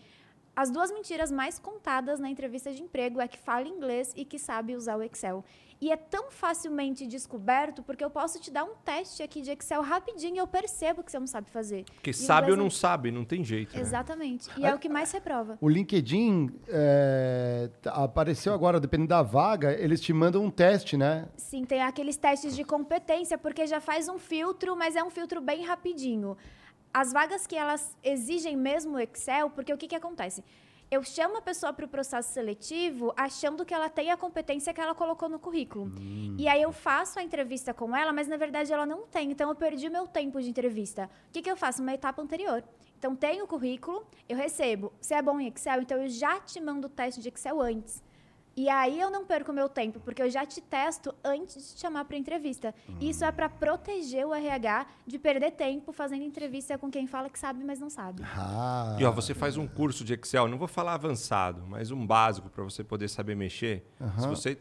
As duas mentiras mais contadas na entrevista de emprego é que fala inglês e que sabe usar o Excel. E é tão facilmente descoberto porque eu posso te dar um teste aqui de Excel rapidinho e eu percebo que você não sabe fazer. Porque E sabe ou não é- sabe, não tem jeito. né? Exatamente. E é o que mais reprova. O LinkedIn é, tá- apareceu agora, dependendo da vaga, eles te mandam um teste, né? Sim, tem aqueles testes de competência, porque já faz um filtro, mas é um filtro bem rapidinho. As vagas que elas exigem mesmo o Excel, porque o que, que acontece? Eu chamo a pessoa para o processo seletivo achando que ela tem a competência que ela colocou no currículo. E aí eu faço a entrevista com ela, mas na verdade ela não tem. Então eu perdi meu tempo de entrevista. O que, que eu faço? Uma etapa anterior. Então tem o currículo, eu recebo. Você é bom em Excel? Então eu já te mando o teste de Excel antes. E aí eu não perco meu tempo, porque eu já te testo antes de te chamar para entrevista. Isso é para proteger o RH de perder tempo fazendo entrevista com quem fala que sabe, mas não sabe. Ah, E ó, você faz um curso de Excel, não vou falar avançado, mas um básico para você poder saber mexer. Se você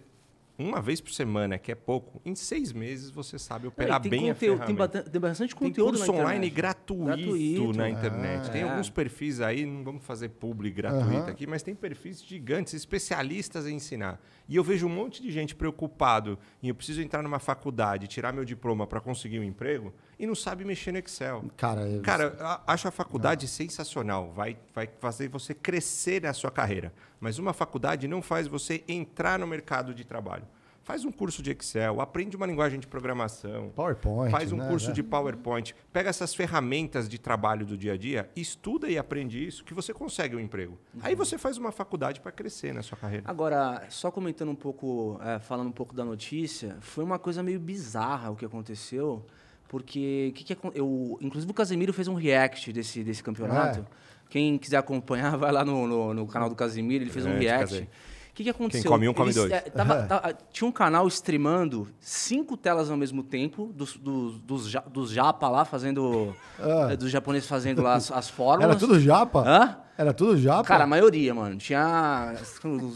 uma vez por semana, que é pouco, em seis meses você sabe operar tem bem a conteúdo, ferramenta. tem, tem bastante Tem conteúdo curso na internet. online gratuito, Gratuito. na internet. tem É. alguns perfis aí, não vamos fazer publi gratuito Aham. aqui, mas tem perfis gigantes, especialistas em ensinar. E eu vejo um monte de gente preocupado em eu preciso entrar numa faculdade, tirar meu diploma para conseguir um emprego e não sabe mexer no Excel. Cara, eu- Cara, a- acho a faculdade sensacional. Vai, vai fazer você crescer na sua carreira. Mas uma faculdade não faz você entrar no mercado de trabalho. Faz um curso de Excel, aprende uma linguagem de programação. PowerPoint. Faz um né, curso né? de PowerPoint. Pega essas ferramentas de trabalho do dia a dia, estuda e aprende isso, que você consegue um emprego. Aí você faz uma faculdade para crescer na sua carreira. Agora, só comentando um pouco, é, falando um pouco da notícia, foi uma coisa meio bizarra o que aconteceu, porque que que acon- eu, inclusive o Casemiro fez um react desse, desse campeonato. É. Quem quiser acompanhar, vai lá no, no, no canal do Casemiro, ele fez um react. O que, que aconteceu? Quem come um, come Eles, dois. é, tava- tava- tinha um canal streamando cinco telas ao mesmo tempo, dos, dos, dos, ja- dos japa lá fazendo. Ah. é, dos japoneses fazendo lá as, as fórmulas. Era tudo japa? Hã? Era tudo japa? Cara, a maioria, mano. Tinha.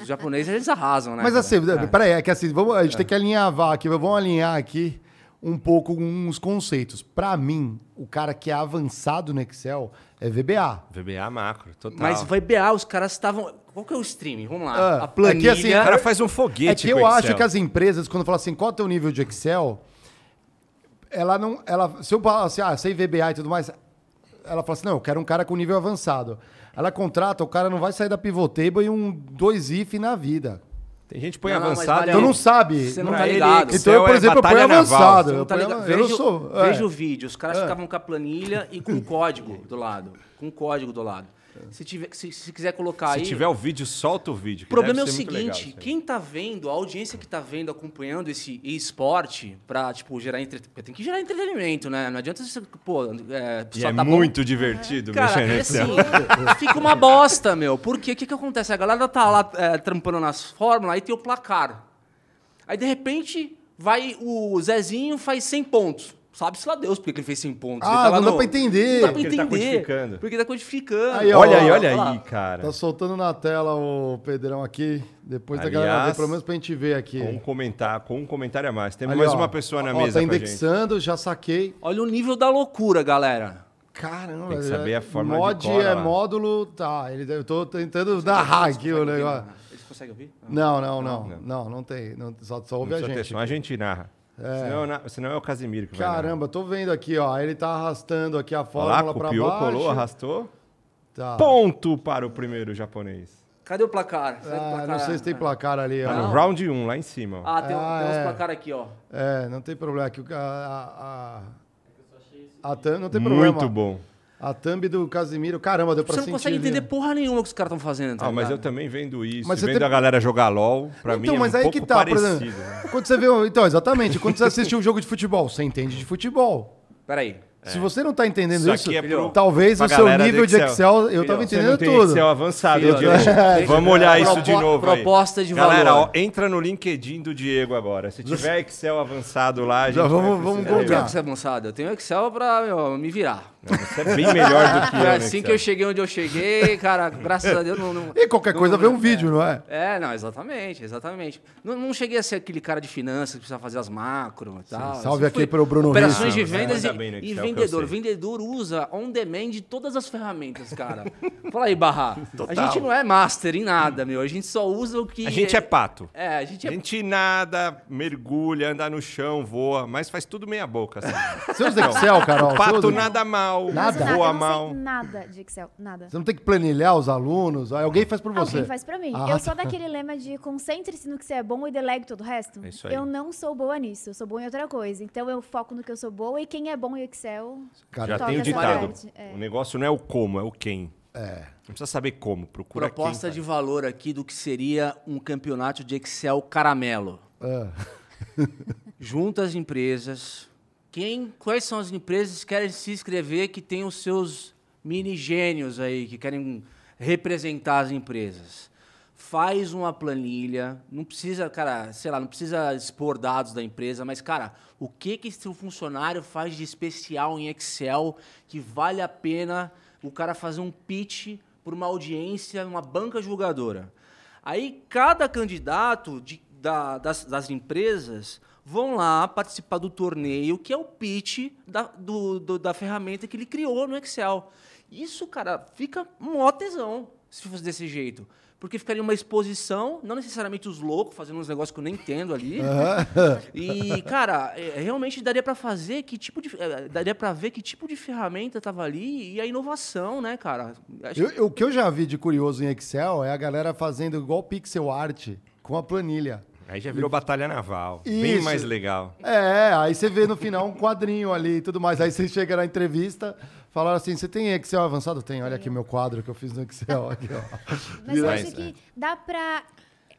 Os japoneses, eles arrasam, né? Mas cara? assim, É. peraí, é que assim, vamos, a gente tem que alinhavar aqui, vamos alinhar aqui um pouco uns conceitos. Pra mim, o cara que é avançado no Excel é VBA. VBA macro, total. Mas vai BA, os caras estavam. Qual que é o streaming? Vamos lá. Ah, a é que planilha. assim, o cara faz um foguete É que eu acho que as empresas, quando falam assim, qual é o teu nível de Excel, ela não. Ela, se eu falar assim, ah, sei VBA e tudo mais, ela fala assim, não, eu quero um cara com nível avançado. Ela contrata, o cara não vai sair da pivot table e um dois if na vida. Tem gente que põe Não, não, mas avançado. Mariano, Então não sabe. Você não Pra tá ele, ligado. Então eu, por é exemplo, eu ponho batalha naval. avançado. Você não Eu, tá ponho, ligado? eu não Veja, sou. é. veja o vídeo. Os caras É. ficavam com a planilha e com o código do lado. Com o código do lado. Se, tiver, se, se quiser colocar Se aí. tiver o vídeo, solta o vídeo. O problema é o legal seguinte, aí. quem tá vendo, a audiência que tá vendo, acompanhando esse esporte pra, tipo, gerar entretenimento. Tem que gerar entretenimento, né? Não adianta você, pô, é, E é tá bom. muito divertido Cara, mexer no é Excel. assim, fica uma bosta, meu. Por quê? O que, que acontece? A galera tá lá é, trampando nas fórmulas, aí tem o placar. Aí, de repente, vai o Zezinho faz 100 pontos. Sabe-se lá Deus porque que ele fez 100 pontos. Ah, Ele tá lá não dá no- pra entender. Não dá pra Porque ele tá entender. codificando. Porque tá codificando. Aí, ó, Olha aí, olha lá. aí, cara. Tá soltando na tela o Pedrão aqui. Depois da galera ver, Aliás, pelo menos pra gente ver aqui. Com um comentário, com um comentário a mais. Temos Ali, mais ó. uma pessoa na Ó, mesa Tá indexando, já saquei. Olha o nível da loucura, galera. Caramba, Tem que saber a forma de mod é lá. módulo. Tá, ele, eu tô tentando narrar aqui o negócio. Eles conseguem ouvir? Não, não, não. Não, não tem. Não, só, só ouve Não a gente. som, a gente narra. Senão, na- senão é o Casimiro que vai Caramba, tô vendo aqui, ó. Ele tá arrastando aqui a fórmula copiou, baixo. colou, arrastou. Tá. Ponto para o primeiro japonês. Cadê o placar? Ah, placar- não sei se tem placar ali, Tá ó. no round 1, lá em cima. ó. Ah, tem, Ah, tem uns é. placar aqui, ó. É, não tem problema. Aqui, o ca- a, a, a, a thumb, não tem problema. Muito bom. A thumb do Casimiro, caramba, deu pra Você sentir. não consegue ali. entender porra nenhuma que os caras estão fazendo. tá Ah, mas eu ligado? também vendo isso, Mas você vendo tem- a galera jogar LOL, pra então, mim é mas um aí pouco que tá, por parecido. exemplo, né? quando você vê, então, exatamente, quando você assiste um jogo de futebol, você entende de futebol. Peraí. Se você não tá entendendo Isso isso, é pro- talvez o seu galera nível de Excel. Excel, eu Filho, tava você Você entendendo não tem tudo. Excel avançado, Filho, Vamos olhar isso de novo aí. proposta de Galera, valor. ó, entra no LinkedIn do Diego agora. Se tiver Excel avançado lá, a gente Já vai vamos- vamos Eu não tenho. Excel avançado, eu tenho Excel pra meu, me virar. Não, Você é bem melhor do que eu. É no assim Excel. que eu cheguei onde eu cheguei, cara, graças a Deus não. não- E qualquer não- coisa não- vê um vídeo, não é? É, não, exatamente, exatamente. Não, não cheguei a ser aquele cara de finanças que precisa fazer as macro e tal. salve Isso aqui foi pro Bruno Operações de vendas e, no e eu vendedor. Vendedor usa on demand todas as ferramentas, cara. Fala aí, Barra. A Total. gente não é master em nada, meu. A gente só usa o que. A gente é pato. É, a gente A é. gente nada, mergulha, anda no chão, voa, mas faz tudo meia boca. Assim. Você usa Excel, Carol? Você Pato nada mal, Nada? Nada, voa eu não mal. sei nada de Excel, nada. Você não tem que planilhar os alunos? Alguém faz por você. Alguém faz pra mim. Ah, eu sou tá. daquele lema de concentre-se no que você é bom e delegue todo o resto. É isso aí. Eu não sou boa nisso, eu sou boa em outra coisa. Então eu foco no que eu sou boa e quem é bom em Excel. Cara, Já tem o ditado. é. O negócio não é o como, é o quem. É. Não precisa saber como, procura Proposta quem de valor aqui do que seria um campeonato de Excel caramelo. Ah. Junta as empresas. Quem, quais são as empresas que querem se inscrever que tem os seus mini gênios aí, que querem representar as empresas? Faz uma planilha, não precisa, cara, sei lá, não precisa expor dados da empresa, mas, cara, o que que seu funcionário faz de especial em Excel que vale a pena o cara fazer um pitch por uma audiência, uma banca julgadora? Aí cada candidato de- da- das, das empresas vão lá participar do torneio, que é o pitch da, do- do- da ferramenta que ele criou no Excel. Isso, cara, fica mó tesão se fosse desse jeito. Porque ficaria uma exposição, não necessariamente os loucos fazendo uns negócios que eu nem entendo ali. E, cara, é, realmente daria para fazer que tipo de. é, daria para ver que tipo de ferramenta tava ali e a inovação, né, cara? Acho Eu- eu- o que eu já vi de curioso em Excel é a galera fazendo igual pixel art com a planilha. Aí já virou batalha naval. Bem Isso. mais legal. É, aí você vê no final um quadrinho ali e tudo mais. Aí você chega na entrevista, falaram assim: você tem Excel avançado? Tem, olha aqui meu quadro que eu fiz no Excel. Aqui, ó. Mas eu acho que dá pra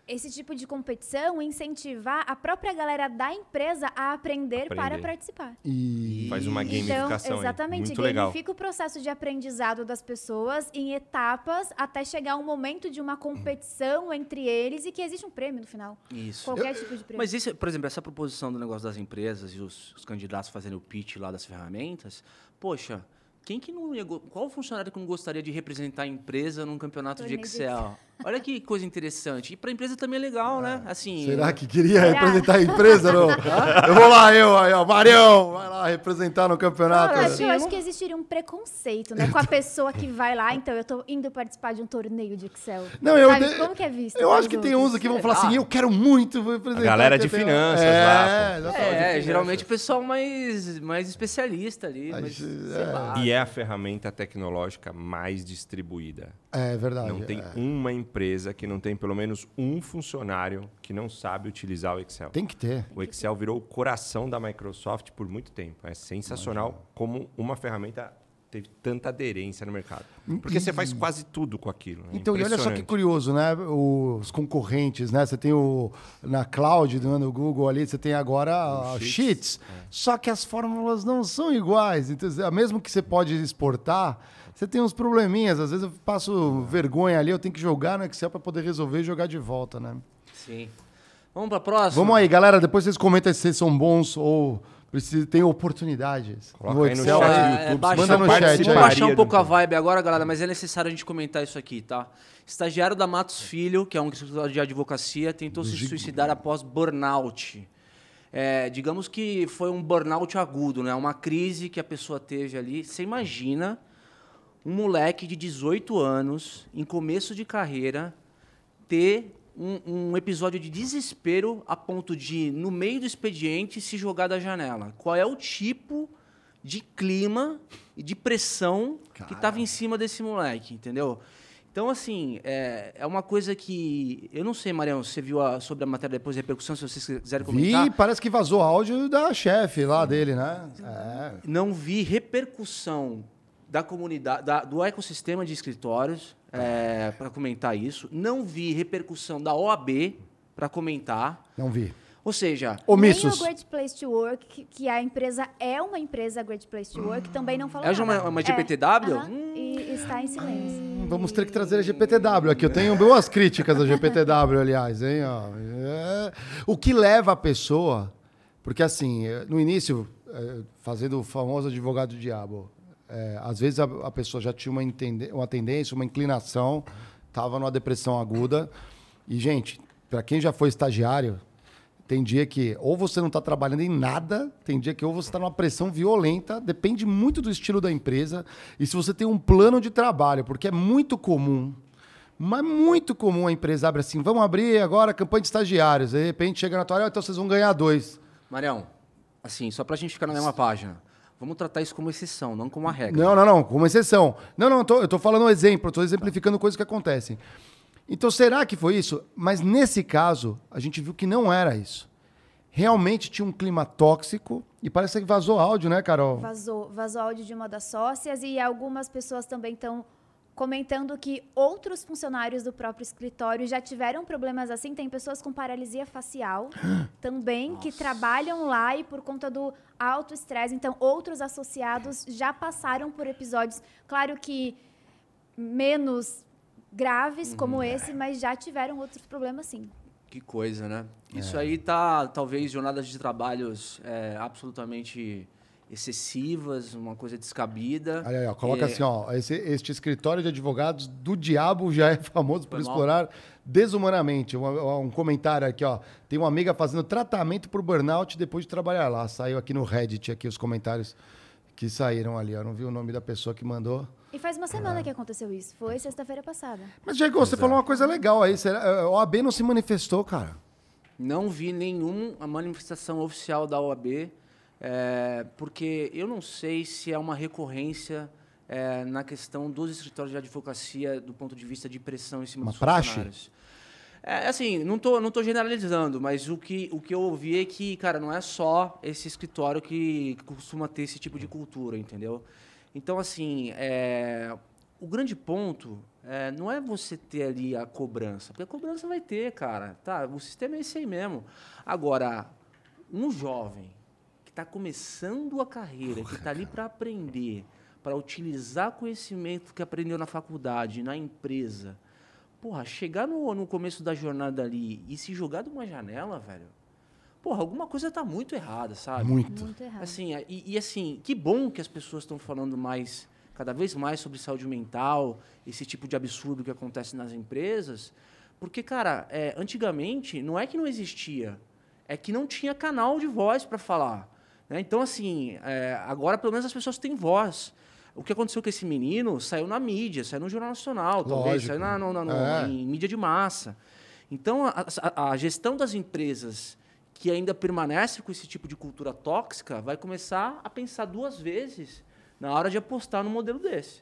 esse tipo de competição incentivar a própria galera da empresa a aprender, para Aprender. participar. E Faz uma Então, gamificação aí. exatamente, Muito legal. gamifica o processo de aprendizado das pessoas em etapas até chegar um momento de uma competição entre eles e que existe um prêmio no final. Isso. Qualquer tipo de prêmio. Mas isso, por exemplo, essa proposição do negócio das empresas e os, os candidatos fazendo o pitch lá das ferramentas, poxa, quem que não qual funcionário que não gostaria de representar a empresa num campeonato Torneio de Excel? Olha que coisa interessante. E para a empresa também é legal, né? Assim, Será que queria Será? representar a empresa? Não? Eu vou lá, eu, aí, ó, Marião, vai lá representar no campeonato. Cara, assim, eu acho que existiria um preconceito, né? Com a pessoa que vai lá, então eu tô indo participar de um torneio de Excel. Não, eu Sabe de- como que é visto? Eu acho que tem outros? uns aqui que vão falar assim: eu quero muito representar. A galera de tem- finanças é, lá, pô. exatamente, É, geralmente o pessoal mais, mais especialista ali. Mas, é. lá. E é a ferramenta tecnológica mais distribuída. É verdade. Não tem é. uma empresa que não tem pelo menos um funcionário que não sabe utilizar o Excel. Tem que ter. O Excel virou o coração da Microsoft por muito tempo. É sensacional como uma ferramenta teve tanta aderência no mercado. Porque você faz quase tudo com aquilo. né? Então, e olha só que curioso, né? Os concorrentes, né? Você tem o na cloud, né, no Google ali, você tem agora a Sheets. Sheets. Só que as fórmulas não são iguais. Então, mesmo que você pode exportar, você tem uns probleminhas. Às vezes eu passo vergonha ali, eu tenho que jogar no Excel para poder resolver e jogar de volta, né? Sim. Vamos para a próxima? Vamos aí, galera. Depois vocês comentam se vocês são bons ou precisam, tem oportunidades. Coloca aí no chat É, do é, YouTube. baixa- manda no chat aí. Vamos baixar um pouco a vibe agora, galera, mas é necessário a gente comentar isso aqui, tá? Estagiário da Matos Filho, que é um escritório de advocacia, tentou se suicidar após burnout. É, digamos que foi um burnout agudo, né? Uma crise que a pessoa teve ali. Você imagina um moleque de 18 anos, em começo de carreira, ter um, um episódio de desespero a ponto de, no meio do expediente, se jogar da janela. Qual é o tipo de clima e de pressão que estava em cima desse moleque, entendeu? Então, assim, é, é uma coisa que. Eu não sei, Marião, você viu a- sobre a matéria depois de repercussão, se vocês quiserem comentar. Vi, parece que vazou áudio da chefe lá dele, né? É. não vi repercussão da comunidade, da- do ecossistema de escritórios para comentar isso. Não vi repercussão da OAB para comentar. Não vi. Ou seja, Nem Omissos. o Great Place to Work, que, que a empresa é uma empresa Great Place to Work, também não falou É uma- nada. uma GPTW? aham, e está em silêncio. Vamos ter que trazer a GPTW aqui. Eu tenho boas críticas à GPTW, aliás, hein? É, O que leva a pessoa. Porque, assim, eh, no início, eh, fazendo o famoso advogado do diabo, eh, às vezes a, a pessoa já tinha uma, uma tendência, uma inclinação, estava numa depressão aguda. E, gente, para quem já foi estagiário, tem dia que ou você não está trabalhando em nada, tem dia que ou você está numa pressão violenta, depende muito do estilo da empresa e se você tem um plano de trabalho, porque é muito comum, mas muito comum a empresa abre assim, vamos abrir agora campanha de estagiários, de repente chega na tua área, então vocês vão ganhar dois. Marião, assim, só para a gente ficar na mesma página, vamos tratar isso como exceção, não como uma regra. Não, não, não, como exceção. Não, não, eu tô, eu tô falando um exemplo, eu tô exemplificando coisas que acontecem. Então, será que foi isso? Mas nesse caso, a gente viu que não era isso. realmente tinha um clima tóxico e parece que vazou áudio, né, Carol? Vazou, vazou áudio de uma das sócias e algumas pessoas também estão comentando que outros funcionários do próprio escritório já tiveram problemas assim. Tem pessoas com paralisia facial também que trabalham lá e por conta do alto estresse. Então, outros associados já passaram por episódios, claro que menos graves como esse, mas já tiveram outros problemas sim. Que coisa, né? Isso aí tá, talvez, jornadas de trabalhos é, absolutamente excessivas, uma coisa descabida. Aí, aí, ó, coloca É, assim, ó, esse, este escritório de advogados do diabo já é famoso por Foi mal. explorar desumanamente. Um, um comentário aqui, ó. Tem uma amiga fazendo tratamento por burnout depois de trabalhar lá. Saiu aqui no Reddit aqui os comentários que saíram ali. Eu não vi o nome da pessoa que mandou. E faz uma semana que aconteceu isso. Foi sexta-feira passada. Mas, Diego, você falou uma coisa legal aí. Será, eh, o OAB não se manifestou, cara. Não vi nenhuma manifestação oficial da OAB, é, porque eu não sei se é uma recorrência é, na questão dos escritórios de advocacia do ponto de vista de pressão em cima Uma dos praxe? funcionários. É, assim, não tô, não tô generalizando, mas o que, o que eu ouvi é que, cara, não é só esse escritório que costuma ter esse tipo de cultura, entendeu? Então, assim, é, o grande ponto é, não é você ter ali a cobrança, porque a cobrança vai ter, cara. Tá, o sistema é esse aí mesmo. Agora, um jovem está começando a carreira, que está ali para aprender, para utilizar conhecimento que aprendeu na faculdade, na empresa, porra, chegar no, no começo da jornada ali e se jogar de uma janela, velho, porra, alguma coisa tá muito errada, sabe? Muito. Muito errado. Assim, e, e, assim, que bom que as pessoas estão falando mais, cada vez mais sobre saúde mental, esse tipo de absurdo que acontece nas empresas, porque, cara, é, antigamente não é que não existia, é que não tinha canal de voz para falar. Né? Então, assim, é, agora pelo menos as pessoas têm voz. O que aconteceu com esse menino saiu na mídia, saiu no Jornal Nacional, talvez, saiu na, no- no- É. em mídia de massa. Então, a, a- a gestão das empresas que ainda permanece com esse tipo de cultura tóxica vai começar a pensar duas vezes na hora de apostar num modelo desse.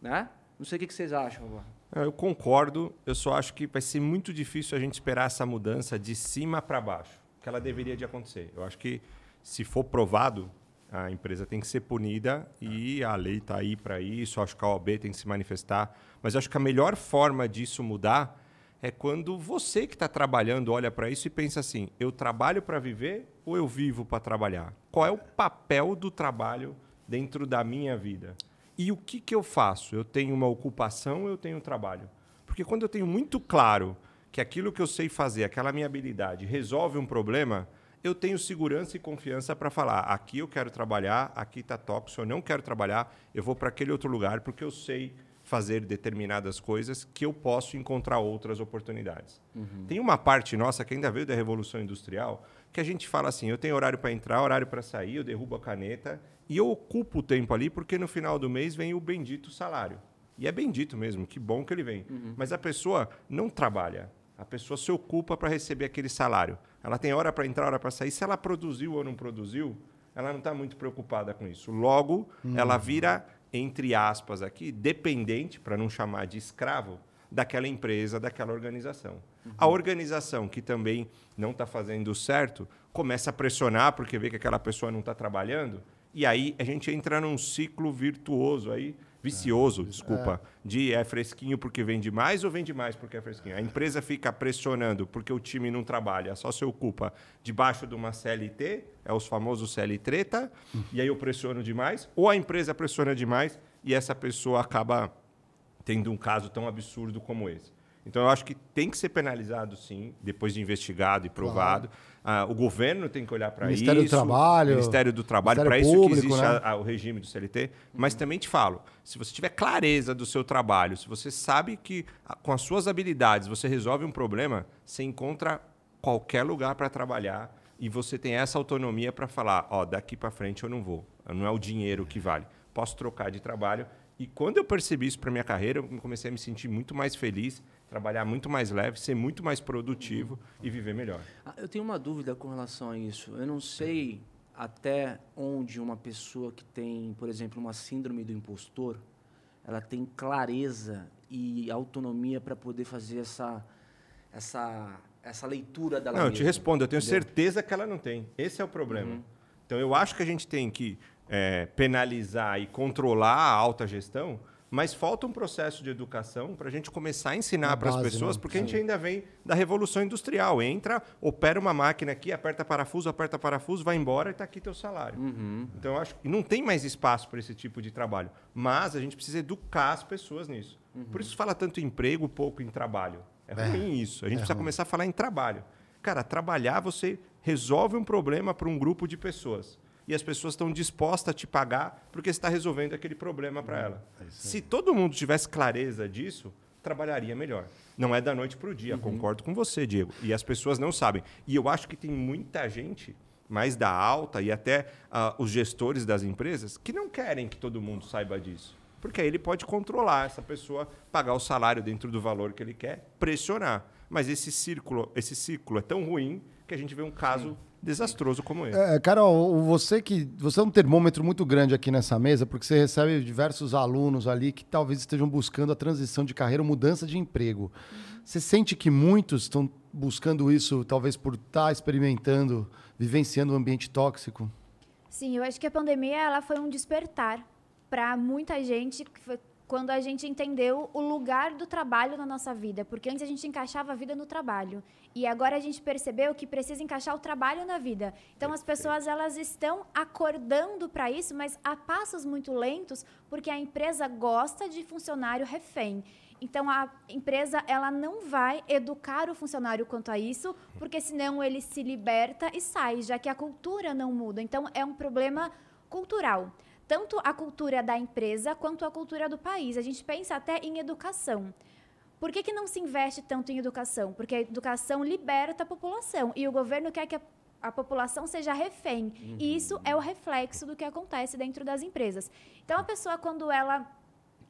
Né? Não sei o que vocês acham agora. É, Eu concordo, eu só acho que vai ser muito difícil a gente esperar essa mudança de cima para baixo, que ela deveria de acontecer. Eu acho que se for provado, a empresa tem que ser punida e a lei está aí para isso, acho que a OAB tem que se manifestar, mas acho que a melhor forma disso mudar é quando você que está trabalhando olha para isso e pensa assim, eu trabalho para viver ou eu vivo para trabalhar? Qual é o papel do trabalho dentro da minha vida? E o que, que eu faço? Eu tenho uma ocupação eu tenho um trabalho? Porque quando eu tenho muito claro que aquilo que eu sei fazer, aquela minha habilidade, resolve um problema, eu tenho segurança e confiança para falar: aqui eu quero trabalhar, aqui está tóxico, eu não quero trabalhar, eu vou para aquele outro lugar porque eu sei fazer determinadas coisas que eu posso encontrar outras oportunidades. Tem uma parte nossa que ainda veio da Revolução Industrial que a gente fala assim: eu tenho horário para entrar, horário para sair, eu derrubo a caneta e eu ocupo o tempo ali porque no final do mês vem o bendito salário. E é bendito mesmo, que bom que ele vem. Mas a pessoa não trabalha. A pessoa se ocupa para receber aquele salário. Ela tem hora para entrar, hora para sair. Se ela produziu ou não produziu, ela não está muito preocupada com isso. Logo, ela vira, entre aspas aqui, dependente, para não chamar de escravo, daquela empresa, daquela organização. A organização que também não está fazendo certo começa a pressionar porque vê que aquela pessoa não está trabalhando e aí a gente entra num ciclo virtuoso aí, vicioso, desculpa, de é fresquinho porque vende mais ou vende mais porque é fresquinho. A empresa fica pressionando porque o time não trabalha, só se ocupa debaixo de uma CLT, é os famosos CL treta, e aí eu pressiono demais, ou a empresa pressiona demais e essa pessoa acaba tendo um caso tão absurdo como esse. Então, eu acho que tem que ser penalizado, sim, depois de investigado e provado. Ah, o governo tem que olhar para isso. Ministério do Trabalho, Ministério do Trabalho, para isso que existe né? a- a- o regime do CLT. Mas também te falo, se você tiver clareza do seu trabalho, se você sabe que ah, com as suas habilidades você resolve um problema, você encontra qualquer lugar para trabalhar e você tem essa autonomia para falar, ó, daqui para frente eu não vou. Não é o dinheiro que vale. Posso trocar de trabalho. E quando eu percebi isso para minha carreira, eu comecei a me sentir muito mais feliz, trabalhar muito mais leve, ser muito mais produtivo e viver melhor. Ah, Eu tenho uma dúvida com relação a isso. Eu não sei até onde uma pessoa que tem, por exemplo, uma síndrome do impostor, ela tem clareza e autonomia para poder fazer essa, essa, essa leitura dela Não, eu mesma, te respondo, eu tenho entendeu? certeza que ela não tem. Esse é o problema. Uhum. Então eu acho que a gente tem que é, penalizar e controlar a alta gestão, mas falta um processo de educação para a gente começar a ensinar Na para as pessoas, né? porque a gente ainda vem da revolução industrial. Entra, opera uma máquina aqui, aperta parafuso, aperta parafuso, vai embora e está aqui teu salário. Uhum. Então eu acho que não tem mais espaço para esse tipo de trabalho. Mas a gente precisa educar as pessoas nisso. Uhum. Por isso fala tanto em emprego, pouco em trabalho. É ruim isso. A gente precisa começar a falar em trabalho. Cara, trabalhar você resolve um problema para um grupo de pessoas. E as pessoas estão dispostas a te pagar porque você está resolvendo aquele problema para ela. Se todo mundo tivesse clareza disso, trabalharia melhor. Não é da noite para o dia, concordo com você, Diego. E as pessoas não sabem. E eu acho que tem muita gente, mais da alta e até ah, os gestores das empresas, que não querem que todo mundo saiba disso. Porque aí ele pode controlar essa pessoa, pagar o salário dentro do valor que ele quer, pressionar. Mas esse círculo, esse ciclo é tão ruim que a gente vê um caso desastroso como esse. É, Carol, você que você é um termômetro muito grande aqui nessa mesa, porque você recebe diversos alunos ali que talvez estejam buscando a transição de carreira, ou mudança de emprego. Você sente que muitos estão buscando isso, talvez por estar experimentando, vivenciando um ambiente tóxico? Sim, eu acho que a pandemia ela foi um despertar para muita gente que foi quando a gente entendeu o lugar do trabalho na nossa vida, porque antes a gente encaixava a vida no trabalho e agora a gente percebeu que precisa encaixar o trabalho na vida. Então as pessoas elas estão acordando para isso, mas a passos muito lentos, porque a empresa gosta de funcionário refém. Então a empresa ela não vai educar o funcionário quanto a isso, porque senão ele se liberta e sai, já que a cultura não muda. Então é um problema cultural. Tanto a cultura da empresa quanto a cultura do país. A gente pensa até em educação. Por que, que não se investe tanto em educação? Porque a educação liberta a população e o governo quer que a, a população seja refém. E isso é o reflexo do que acontece dentro das empresas. Então, a pessoa, quando ela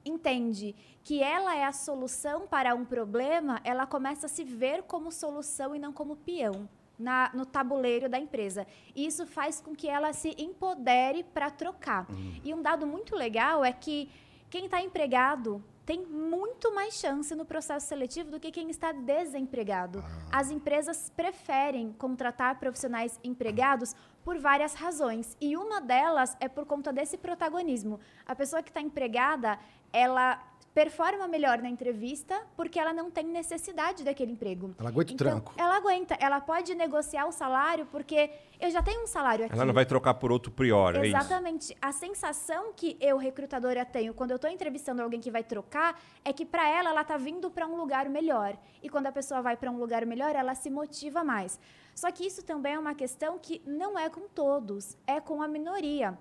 entende que ela é a solução para um problema, ela começa a se ver como solução e não como peão. Na, no tabuleiro da empresa. E isso faz com que ela se empodere para trocar. E um dado muito legal é que quem está empregado tem muito mais chance no processo seletivo do que quem está desempregado. As empresas preferem contratar profissionais empregados por várias razões. E uma delas é por conta desse protagonismo. A pessoa que está empregada, ela performa melhor na entrevista porque ela não tem necessidade daquele emprego. Ela aguenta o Então, tranco. Ela aguenta. Ela pode negociar o salário porque eu já tenho um salário aqui. Ela não vai trocar por outro prior, é isso? Exatamente. A sensação que eu, recrutadora, tenho quando eu estou entrevistando alguém que vai trocar é que para ela, ela está vindo para um lugar melhor. E quando a pessoa vai para um lugar melhor, ela se motiva mais. Só que isso também é uma questão que não é com todos, é com a minoria.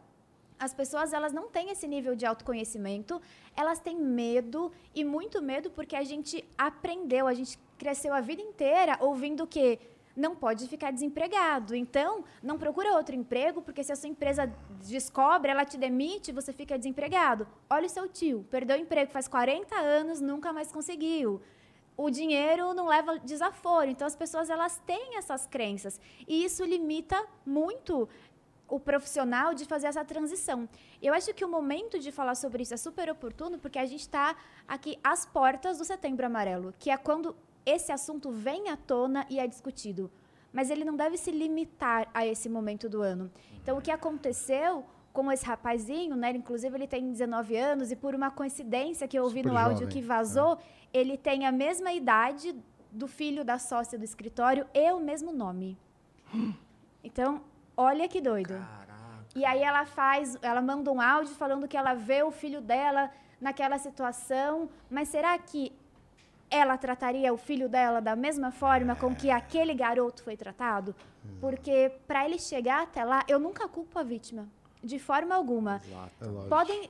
As pessoas elas não têm esse nível de autoconhecimento, elas têm medo e muito medo porque a gente aprendeu, a gente cresceu a vida inteira ouvindo que não pode ficar desempregado. Então, não procura outro emprego, porque se a sua empresa descobre, ela te demite, você fica desempregado. Olha o seu tio, perdeu o emprego faz 40 anos, nunca mais conseguiu. O dinheiro não leva desaforo. Então, as pessoas elas têm essas crenças. E isso limita muito o profissional de fazer essa transição. Eu acho que o momento de falar sobre isso é super oportuno, porque a gente está aqui às portas do Setembro Amarelo, que é quando esse assunto vem à tona e é discutido. Mas ele não deve se limitar a esse momento do ano. Então, o que aconteceu com esse rapazinho, né? Inclusive, ele tem 19 anos e por uma coincidência que eu ouvi Super no áudio jovem, que vazou, ele tem a mesma idade do filho da sócia do escritório e o mesmo nome. Então, olha que doido. Caraca. E aí ela faz, ela manda um áudio falando que ela vê o filho dela naquela situação, mas será que ela trataria o filho dela da mesma forma com que aquele garoto foi tratado? Porque para ele chegar até lá, eu nunca culpo a vítima, de forma alguma. É lógico. Podem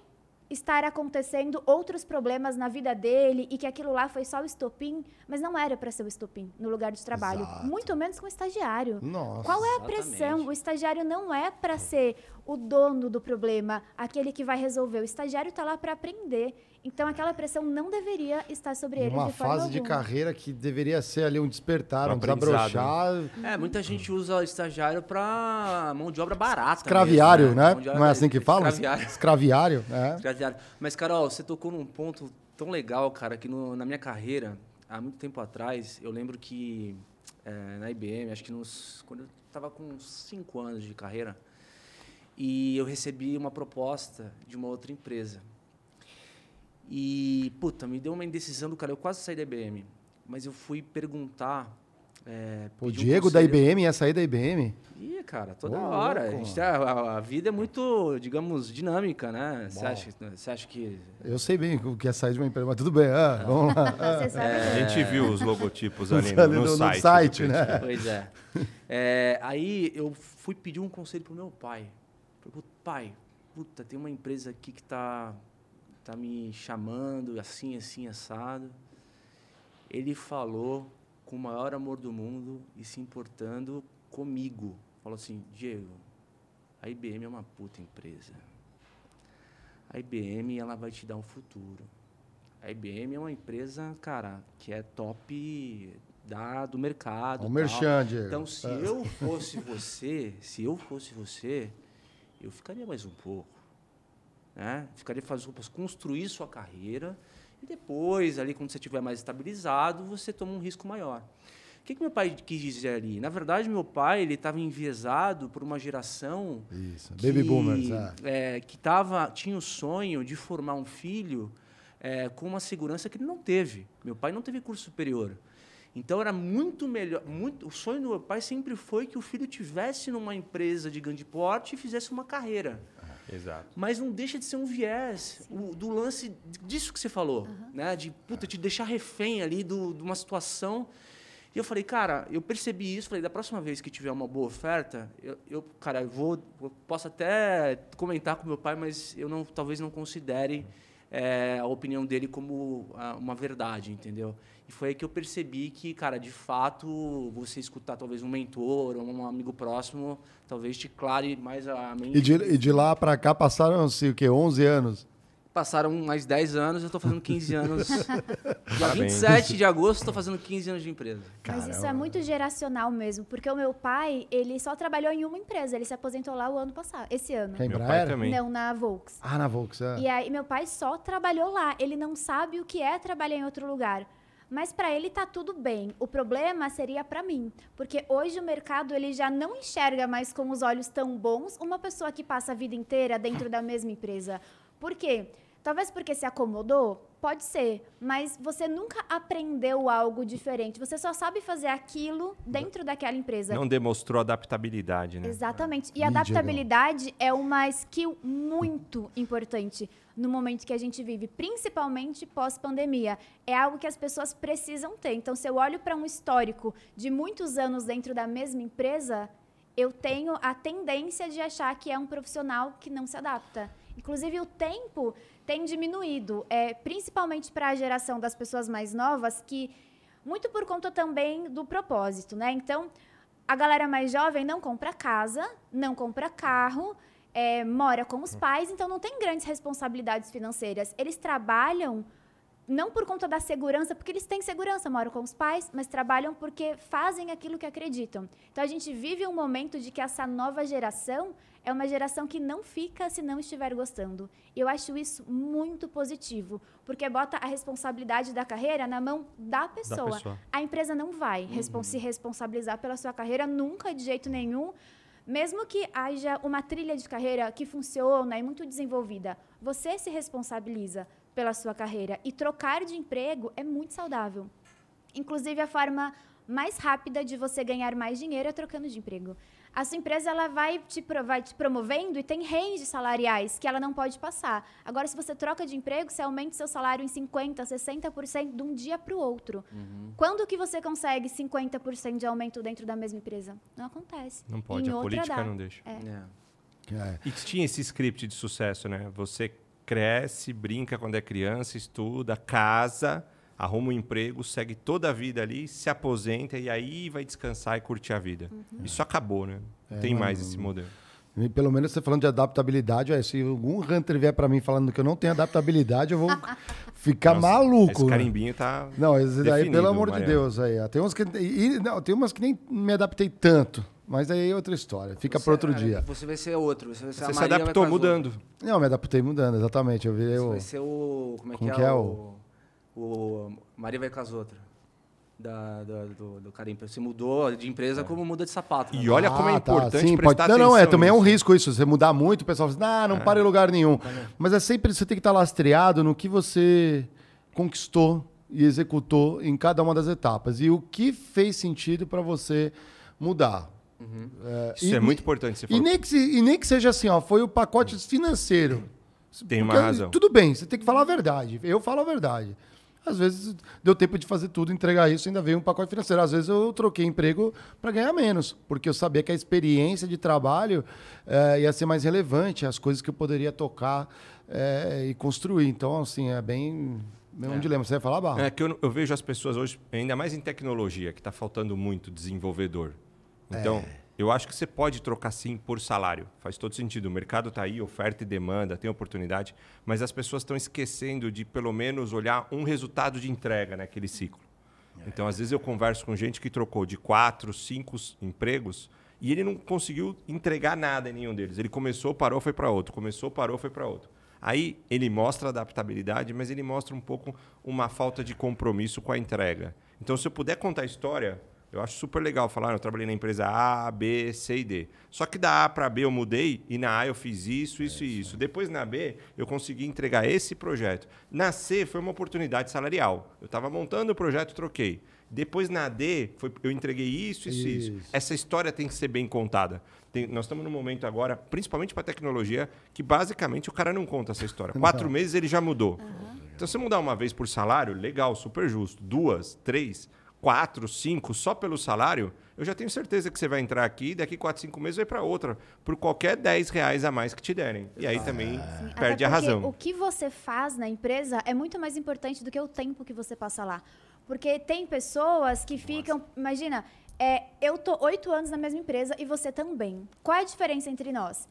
estar acontecendo outros problemas na vida dele e que aquilo lá foi só o estopim, mas não era para ser o estopim no lugar de trabalho, Exato. muito menos com o estagiário. Nossa. Qual é a Exatamente. pressão? O estagiário não é para ser o dono do problema, aquele que vai resolver. O estagiário está lá para aprender. Então, aquela pressão não deveria estar sobre ele Uma de forma fase de alguma. carreira que deveria ser ali um despertar, Um um aprendizado, desabrochar. É, muita gente usa estagiário pra mão de obra barata. Escraviário, mesmo, né? De obra- Não é assim que fala? Escraviário. Escraviário, é. Escraviário. Mas, Carol, você tocou num ponto tão legal, cara, que no- na minha carreira, há muito tempo atrás, eu lembro que é, na IBM, acho que nos, quando eu estava com uns 5 anos de carreira. E eu recebi uma proposta de uma outra empresa. E, puta, me deu uma indecisão do cara. Eu quase saí da IBM, mas eu fui perguntar. É, O pedir um Diego da. IBM ia sair da IBM? Ih, cara, toda hora. A, gente tá- a- a vida é muito, digamos, dinâmica, né? Você acha, você acha que. Eu sei bem o que é sair de uma empresa, mas tudo bem. ah, vamos lá. É. A gente viu os logotipos ali Ali no, no no- no site. site, do né? Pois é. É, Aí eu fui pedir um conselho pro meu pai. Falei, pai, puta, tem uma empresa aqui que tá, tá me chamando, assim, assim, assado. Ele falou com o maior amor do mundo e se importando comigo. Falou assim, Diego, a IBM é uma puta empresa. A IBM ela vai te dar um futuro. A IBM é uma empresa, cara, que é top da, do mercado. O tal. merchan, Diego. Então, se Ah. eu fosse você, se eu fosse você, eu ficaria mais um pouco. Né? Ficaria fazendo construir sua carreira e depois, ali, quando você estiver mais estabilizado, você toma um risco maior. O que, que meu pai quis dizer ali? Na verdade, meu pai ele estava enviesado por uma geração Isso, baby boomers. ah. é, que tava, tinha o sonho de formar um filho é, com uma segurança que ele não teve. Meu pai não teve curso superior. Então era muito melhor. Muito, o sonho do meu pai sempre foi que o filho tivesse numa empresa de grande porte e fizesse uma carreira. Exato. Mas não deixa de ser um viés o- do lance disso que você falou, né? De puta, te deixar refém ali do, de uma situação. E eu falei, cara, eu percebi isso, falei, da próxima vez que tiver uma boa oferta, eu, eu cara, eu vou, eu posso até comentar com meu pai, mas eu não, talvez não considere é, a opinião dele como ah, uma verdade, entendeu? E foi aí que eu percebi que, cara, de fato, você escutar talvez um mentor ou um amigo próximo, talvez te clare mais a mente. E de, e de lá pra cá passaram-se o quê? 11 anos? Passaram mais 10 anos, eu estou fazendo 15 anos. Dia Parabéns. 27 de agosto, estou fazendo 15 anos de empresa. Mas isso é muito geracional mesmo, porque o meu pai, ele só trabalhou em uma empresa, ele se aposentou lá o ano passado, esse ano. Quem Meu pai também. Não, na Volks. Ah, na Volks. é. E aí meu pai só trabalhou lá, ele não sabe o que é trabalhar em outro lugar. Mas para ele tá tudo bem. O problema seria para mim, porque hoje o mercado ele já não enxerga mais com os olhos tão bons uma pessoa que passa a vida inteira dentro da mesma empresa. Por quê? Talvez porque se acomodou, pode ser, mas você nunca aprendeu algo diferente. Você só sabe fazer aquilo dentro daquela empresa. Não demonstrou adaptabilidade, né? Exatamente. E Ih, adaptabilidade é uma skill muito importante no momento que a gente vive, principalmente pós-pandemia. É algo que as pessoas precisam ter. Então, se eu olho para um histórico de muitos anos dentro da mesma empresa, eu tenho a tendência de achar que é um profissional que não se adapta. Inclusive, o tempo tem diminuído, é, principalmente para a geração das pessoas mais novas, que muito por conta também do propósito, né? Então, a galera mais jovem não compra casa, não compra carro, é, mora com os pais, então não tem grandes responsabilidades financeiras. Eles trabalham não por conta da segurança, porque eles têm segurança, moram com os pais, mas trabalham porque fazem aquilo que acreditam. Então a gente vive um momento de que essa nova geração é uma geração que não fica se não estiver gostando. E eu acho isso muito positivo, porque bota a responsabilidade da carreira na mão da pessoa. pessoa. A empresa não vai respon- se responsabilizar pela sua carreira nunca, de jeito nenhum. Mesmo que haja uma trilha de carreira que funciona e muito desenvolvida, você se responsabiliza pela sua carreira. E trocar de emprego é muito saudável. Inclusive, a forma mais rápida de você ganhar mais dinheiro é trocando de emprego. A sua empresa ela vai, te, vai te promovendo e tem ranges salariais que ela não pode passar. Agora, se você troca de emprego, você aumenta o seu salário em 50%, 60% de um dia para o outro. Quando que você consegue 50% de aumento dentro da mesma empresa? Não acontece. Não pode, Em a política dá. não deixa. É. É. É. E tinha esse script de sucesso, né? Você cresce, brinca quando é criança, estuda, casa, arruma um emprego, segue toda a vida ali, se aposenta e aí vai descansar e curtir a vida. Isso acabou, né? Não É, tem mais esse modelo. E pelo menos você falando de adaptabilidade, é, se algum Hunter vier pra mim falando que eu não tenho adaptabilidade, eu vou ficar Nossa, maluco. Esse né? carimbinho tá. Não, esse daí, definido, pelo amor de Mariano. Deus, aí. ó. Tem, uns que, e, não, tem umas que nem me adaptei tanto. Mas aí é outra história. Fica para outro cara, dia. Você vai ser outro. Você, vai ser a Você se adaptou mudando. Não, me adaptei mudando, exatamente. Eu virei. Você o. vai ser o. Como é Como que, que é? é o, o Maria vai com as outras. da, da- do, do cara. Você mudou de empresa como muda de sapato. né? E olha como é Ah, tá, importante sim, prestar pode... Não, não, é, também é um risco isso. Você mudar muito, o pessoal fala assim, ah, não para em lugar nenhum. Mas é sempre, você tem que estar lastreado no que você conquistou e executou em cada uma das etapas. E o que fez sentido para você mudar. Isso e- é muito importante. Você E falou. nem, que, se- e nem que seja assim, ó, foi o pacote financeiro. Tem uma Porque, razão. Tudo bem, você tem que falar a verdade. Eu falo a verdade. Às vezes deu tempo de fazer tudo, entregar isso, ainda veio um pacote financeiro. Às vezes eu troquei emprego para ganhar menos, porque eu sabia que a experiência de trabalho eh, ia ser mais relevante, as coisas que eu poderia tocar eh, e construir. Então, assim, é bem, bem um dilema. Você vai falar, Barra? É que eu, eu vejo as pessoas hoje, ainda mais em tecnologia, que está faltando muito desenvolvedor. Então, eu acho que você pode trocar sim por salário. Faz todo sentido. O mercado está aí, oferta e demanda, tem oportunidade, mas as pessoas estão esquecendo de pelo menos olhar um resultado de entrega naquele ciclo. Então, às vezes eu converso com gente que trocou de quatro, cinco empregos e ele não conseguiu entregar nada em nenhum deles. Ele começou, parou, foi para outro. Começou, parou, foi para outro. Aí ele mostra adaptabilidade, mas ele mostra um pouco uma falta de compromisso com a entrega. Então, se eu puder contar a história, eu acho super legal falar, eu trabalhei na empresa A, B, C e D. Só que da A para B eu mudei e na A eu fiz isso, isso e isso. Depois na B eu consegui entregar esse projeto. Na C foi uma oportunidade salarial. Eu estava montando o projeto, troquei. Depois na D foi, eu entreguei isso, isso, isso. Isso. Essa história tem que ser bem contada. Tem- nós estamos num momento agora, principalmente para tecnologia, que basicamente o cara não conta essa história. Quatro meses ele já mudou. Então, se mudar uma vez por salário, legal, super justo. Duas, três, quatro, cinco, só pelo salário, eu já tenho certeza que você vai entrar aqui e daqui quatro, cinco meses vai para outra, por qualquer 10 reais a mais que te derem. E aí também Sim, perde a razão. O que você faz na empresa é muito mais importante do que o tempo que você passa lá. Porque tem pessoas que ficam. Imagina, é, eu tô oito anos na mesma empresa e você também. Qual é a diferença entre nós?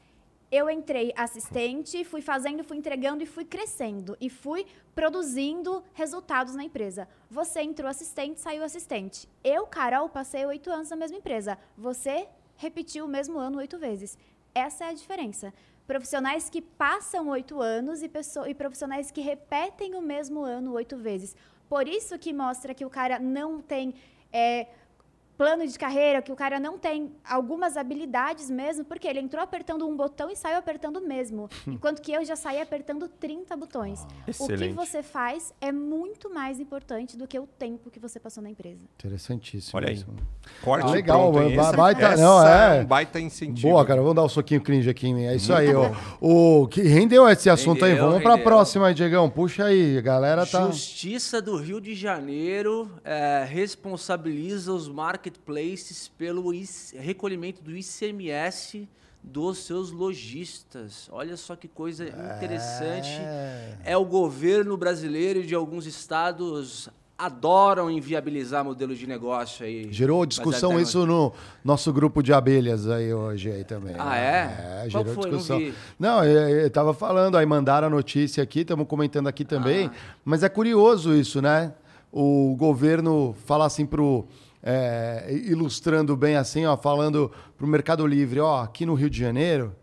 Eu entrei assistente, fui fazendo, fui entregando e fui crescendo. E fui produzindo resultados na empresa. Você entrou assistente, saiu assistente. Eu, Carol, passei oito anos na mesma empresa. Você repetiu o mesmo ano oito vezes. Essa é a diferença. Profissionais que passam oito anos e, pessoa- e profissionais que repetem o mesmo ano oito vezes. Por isso que mostra que o cara não tem é, plano de carreira, que o cara não tem algumas habilidades mesmo, porque ele entrou apertando um botão e saiu apertando o mesmo. Enquanto que eu já saí apertando 30 botões. O que você faz é muito mais importante do que o tempo que você passou na empresa. Interessantíssimo. Olha aí. isso. Corte Ah, legal, pronto, hein? Essa- baita- essa não, é. um baita incentivo. Boa, cara, vamos dar um soquinho cringe aqui em mim. É isso aí, ó. O que rendeu esse assunto aí? Rendeu, Vamos pra rendeu. próxima aí, Diegão. Puxa aí, a galera tá. Justiça do Rio de Janeiro é, responsabiliza os marketplaces pelo recolhimento do ICMS dos seus lojistas. Olha só que coisa interessante. É o governo brasileiro e de alguns estados adoram inviabilizar modelos de negócio aí. Gerou discussão isso no nosso grupo de abelhas aí hoje aí também. Ah, é? É, Qual gerou foi? Não discussão. vi. Não, eu, eu tava falando, aí mandaram a notícia aqui, estamos comentando aqui também, Ah. mas é curioso isso, né? O governo fala assim pro é, ilustrando bem assim, ó, falando pro Mercado Livre, ó, aqui no Rio de Janeiro,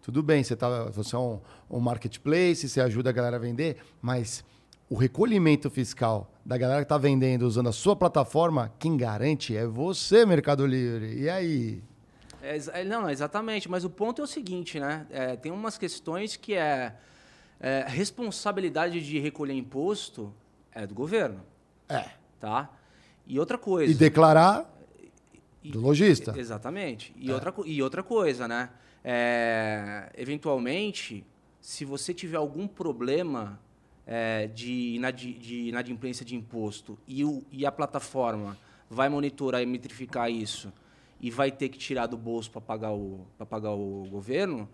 tudo bem, você, tá, você é um, um marketplace, você ajuda a galera a vender, mas o recolhimento fiscal da galera que está vendendo usando a sua plataforma, quem garante é você, Mercado Livre. E aí? É, é, não, exatamente. Mas o ponto é o seguinte, né? É, tem umas questões que é, é responsabilidade de recolher imposto é do governo, É. tá? E outra coisa. E declarar E- do lojista. Exatamente. E, outra, co- e outra coisa, né? É, eventualmente, se você tiver algum problema é, de, inadi de inadimplência de imposto e, o, e a plataforma vai monitorar e metrificar isso e vai ter que tirar do bolso para pagar, o- pagar o governo,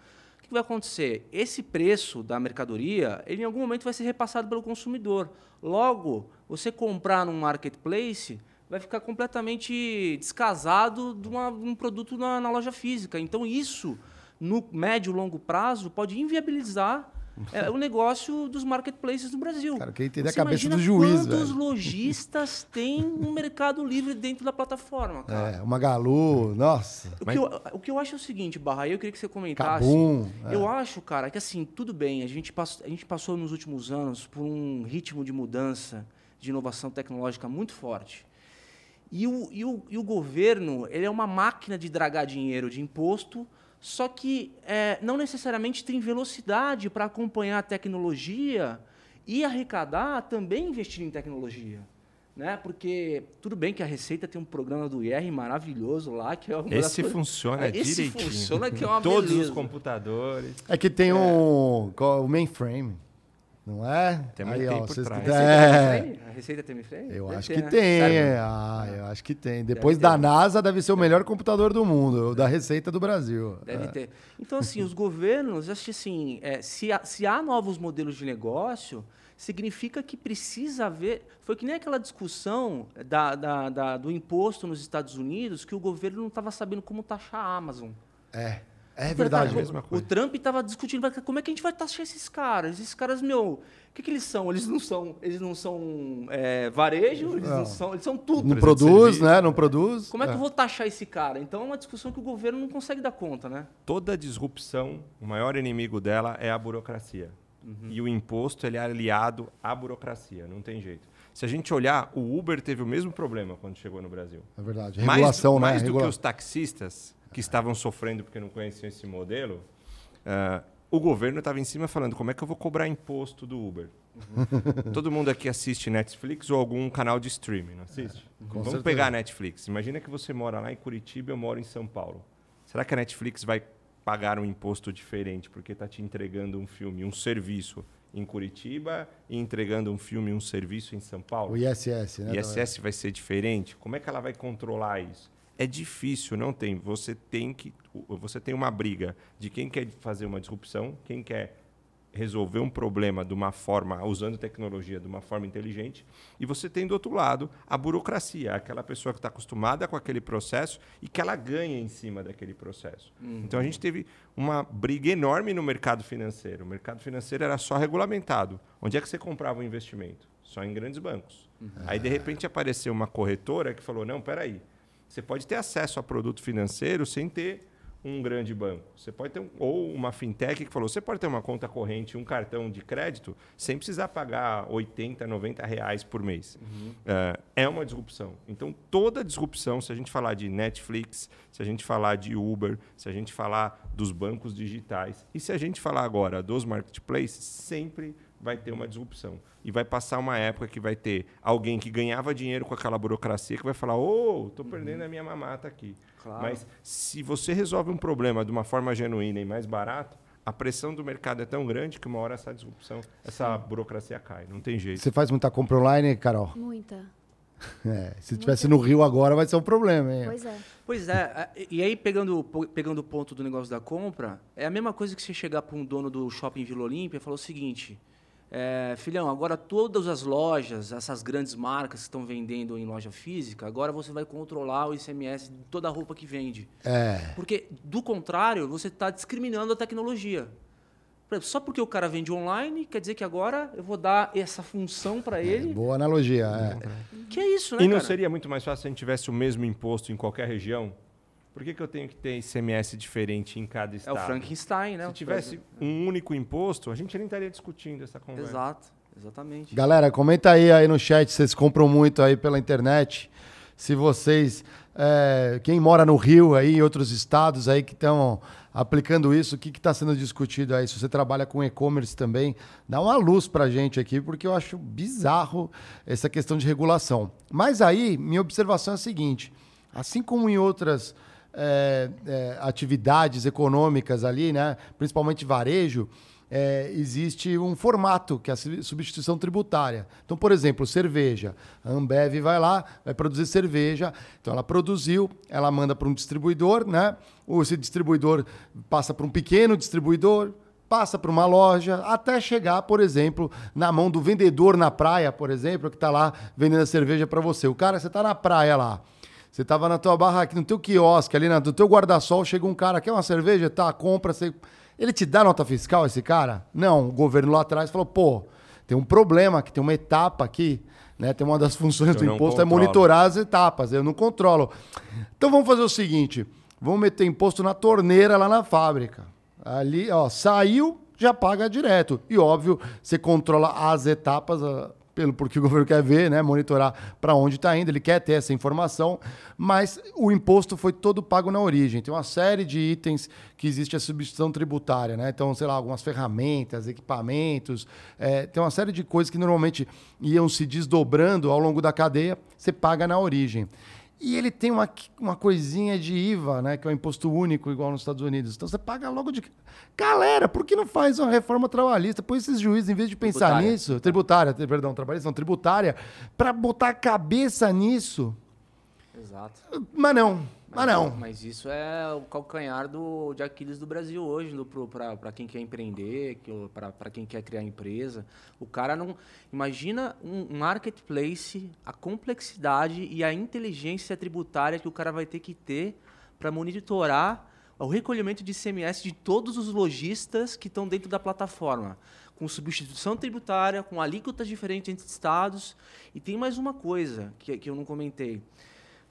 o que vai acontecer? Esse preço da mercadoria, ele em algum momento vai ser repassado pelo consumidor. Logo, você comprar num marketplace vai ficar completamente descasado de, uma- um produto na, na loja física. Então, isso, no médio e longo prazo, pode inviabilizar é, o negócio dos marketplaces no Brasil. Cara, eu queria entender a cabeça do juiz, quantos velho. lojistas têm um mercado livre dentro da plataforma, cara? É, o Magalu, nossa. O, que eu, o que eu acho é o seguinte, Barra, aí eu queria que você comentasse. Cabum. é. Eu acho, cara, que assim, tudo bem, a gente, passou, a gente passou nos últimos anos por um ritmo de mudança, de inovação tecnológica muito forte. E o, e, o, e o governo ele é uma máquina de dragar dinheiro de imposto, só que é, não necessariamente tem velocidade para acompanhar a tecnologia e arrecadar também investindo em tecnologia. Né? Porque tudo bem que a Receita tem um programa do IR maravilhoso lá, que é uma Esse funciona Esse direitinho. funciona que é uma Todos beleza. os computadores. É que tem um, qual- o mainframe, não é? Tem tempo por vocês trás. que- A Receita É? A Receita tem frame? eu Deve acho ter, que né? tem. Sério? Ah, eu acho que tem. Depois ter. da NASA deve ser o melhor computador do mundo, o da Receita do Brasil. Deve É. ter. Então, assim, os governos, acho que assim, é, se, há, se há novos modelos de negócio, significa que precisa haver. Foi que nem aquela discussão da, da- da- do imposto nos Estados Unidos, que o governo não estava sabendo como taxar a Amazon. É, é verdade. Cara, mesma o, coisa. o Trump estava discutindo como é que a gente vai taxar esses caras. Esses caras, meu, o que, que eles são? Eles não são, eles não são é, varejo, eles não. Não. são, eles são tudo. Não produz, né? Não produz. Como é que eu vou taxar esse cara? Então é uma discussão que o governo não consegue dar conta, né? Toda disrupção, o maior inimigo dela é a burocracia. Uhum. E o imposto ele é aliado à burocracia, não tem jeito. Se a gente olhar, o Uber teve o mesmo problema quando chegou no Brasil. É verdade. Mais- Regulação, mais, né? do Regula- que os taxistas que estavam sofrendo porque não conheciam esse modelo, ah, o governo estava em cima falando como é que eu vou cobrar imposto do Uber. Uhum. Todo mundo aqui assiste Netflix ou algum canal de streaming, não assiste? com Vamos certeza. pegar a Netflix. Imagina que você mora lá em Curitiba e eu moro em São Paulo. Será que a Netflix vai pagar um imposto diferente porque está te entregando um filme, um serviço em Curitiba e entregando um filme, um serviço em São Paulo? O ISS, né? ISS vai ser diferente? Como é que ela vai controlar isso? É difícil, não tem. Você tem que, você tem uma briga de quem quer fazer uma disrupção, quem quer resolver um problema de uma forma usando tecnologia de uma forma inteligente, e você tem do outro lado a burocracia, aquela pessoa que está acostumada com aquele processo e que ela ganha em cima daquele processo. Então a gente teve uma briga enorme no mercado financeiro. O mercado financeiro era só regulamentado. Onde é que você comprava o investimento? Só em grandes bancos. Aí de repente apareceu uma corretora que falou: não, peraí, você pode ter acesso a produto financeiro sem ter um grande banco. Você pode ter um, ou uma fintech que falou: você pode ter uma conta corrente, um cartão de crédito, sem precisar pagar 80, 90 reais por mês. É, é uma disrupção. Então, toda disrupção, se a gente falar de Netflix, se a gente falar de Uber, se a gente falar dos bancos digitais e se a gente falar agora dos marketplaces, sempre vai ter uma disrupção. E vai passar uma época que vai ter alguém que ganhava dinheiro com aquela burocracia que vai falar: ô, estou perdendo a minha mamata aqui. Claro. Mas se você resolve um problema de uma forma genuína e mais barato, a pressão do mercado é tão grande que uma hora essa disrupção, essa burocracia cai. Não tem jeito. Você faz muita compra online, Carol? Muita. É, se estivesse no Rio agora, vai ser um problema, hein? Pois é. Pois é, a- e aí pegando, pegando o ponto do negócio da compra, é a mesma coisa que você chegar para um dono do shopping Vila Olímpia e falar o seguinte: é, filhão, agora todas as lojas, essas grandes marcas que estão vendendo em loja física, agora você vai controlar o ICMS de toda a roupa que vende. É. Porque, do contrário, você está discriminando a tecnologia. Por exemplo, Só porque o cara vende online, quer dizer que agora eu vou dar essa função para ele. Boa analogia. é. Que é isso, né, E não cara? seria muito mais fácil se a gente tivesse o mesmo imposto em qualquer região? Por que, que eu tenho que ter ICMS diferente em cada É estado? o Frankenstein, né? Se tivesse um único imposto, a gente nem estaria discutindo essa conversa. Exato, exatamente. Galera, comenta aí, aí no chat, vocês compram muito aí pela internet. Se vocês, é, quem mora no Rio aí, em outros estados aí que estão aplicando isso, o que está sendo discutido aí? Se você trabalha com e-commerce também, dá uma luz pra gente aqui, porque eu acho bizarro essa questão de regulação. Mas aí, minha observação é a seguinte: assim como em outras é, é, atividades econômicas ali, né, principalmente varejo, é, existe um formato, que é a sub- substituição tributária. Então, por exemplo, cerveja. A Ambev vai lá, vai produzir cerveja. Então, ela produziu, ela manda para um distribuidor, né? Ou esse distribuidor passa para um pequeno distribuidor, passa para uma loja, até chegar, por exemplo, na mão do vendedor na praia, por exemplo, que está lá vendendo a cerveja para você. O cara, você está na praia lá. Você tava na tua barraca, no teu quiosque, ali na- no teu guarda-sol, chega um cara, quer uma cerveja? Tá, compra. Você... Ele te dá nota fiscal, esse cara? Não, o governo lá atrás falou, pô, tem um problema aqui, tem uma etapa aqui, né? Tem uma das funções Eu do imposto é controlo. monitorar as etapas, eu não controlo. Então vamos fazer o seguinte, vamos meter imposto na torneira lá na fábrica. Ali, ó, saiu, já paga direto. E óbvio, você controla as etapas, pelo porque o governo quer ver, né, monitorar para onde está indo, ele quer ter essa informação, mas o imposto foi todo pago na origem. Tem uma série de itens que existe a substituição tributária, né? Então, sei lá, algumas ferramentas, equipamentos, é, tem uma série de coisas que normalmente iam se desdobrando ao longo da cadeia, você paga na origem. E ele tem uma, uma coisinha de IVA, né? Que é o um imposto único, igual nos Estados Unidos. Então você paga logo de. Galera, por que não faz uma reforma trabalhista? Põe esses juízes, em vez de pensar tributária. nisso, tributária, perdão, trabalhista, não, tributária, para botar a cabeça nisso. Exato. Mas não. Mas, não. Mas isso é o calcanhar do, de Aquiles do Brasil hoje, para quem quer empreender, para quem quer criar empresa. O cara não. Imagina um marketplace, a complexidade e a inteligência tributária que o cara vai ter que ter para monitorar o recolhimento de ICMS de todos os lojistas que estão dentro da plataforma, com substituição tributária, com alíquotas diferentes entre estados. E tem mais uma coisa que, que eu não comentei.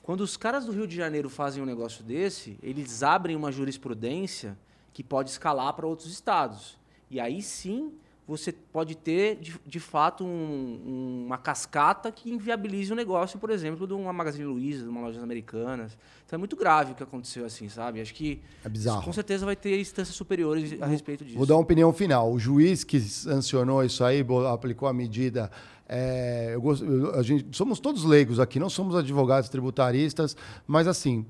Quando os caras do Rio de Janeiro fazem um negócio desse, eles abrem uma jurisprudência que pode escalar para outros estados. E aí sim você pode ter, de, de fato, um, uma cascata que inviabilize o negócio, por exemplo, de uma Magazine Luiza, de uma lojas americanas. Então é muito grave o que aconteceu assim, sabe? Acho que é bizarro. com certeza vai ter instâncias superiores a respeito disso. Vou dar uma opinião final. O juiz que sancionou isso aí, aplicou a medida é, eu a gente, somos todos leigos aqui, não somos advogados tributaristas, mas assim,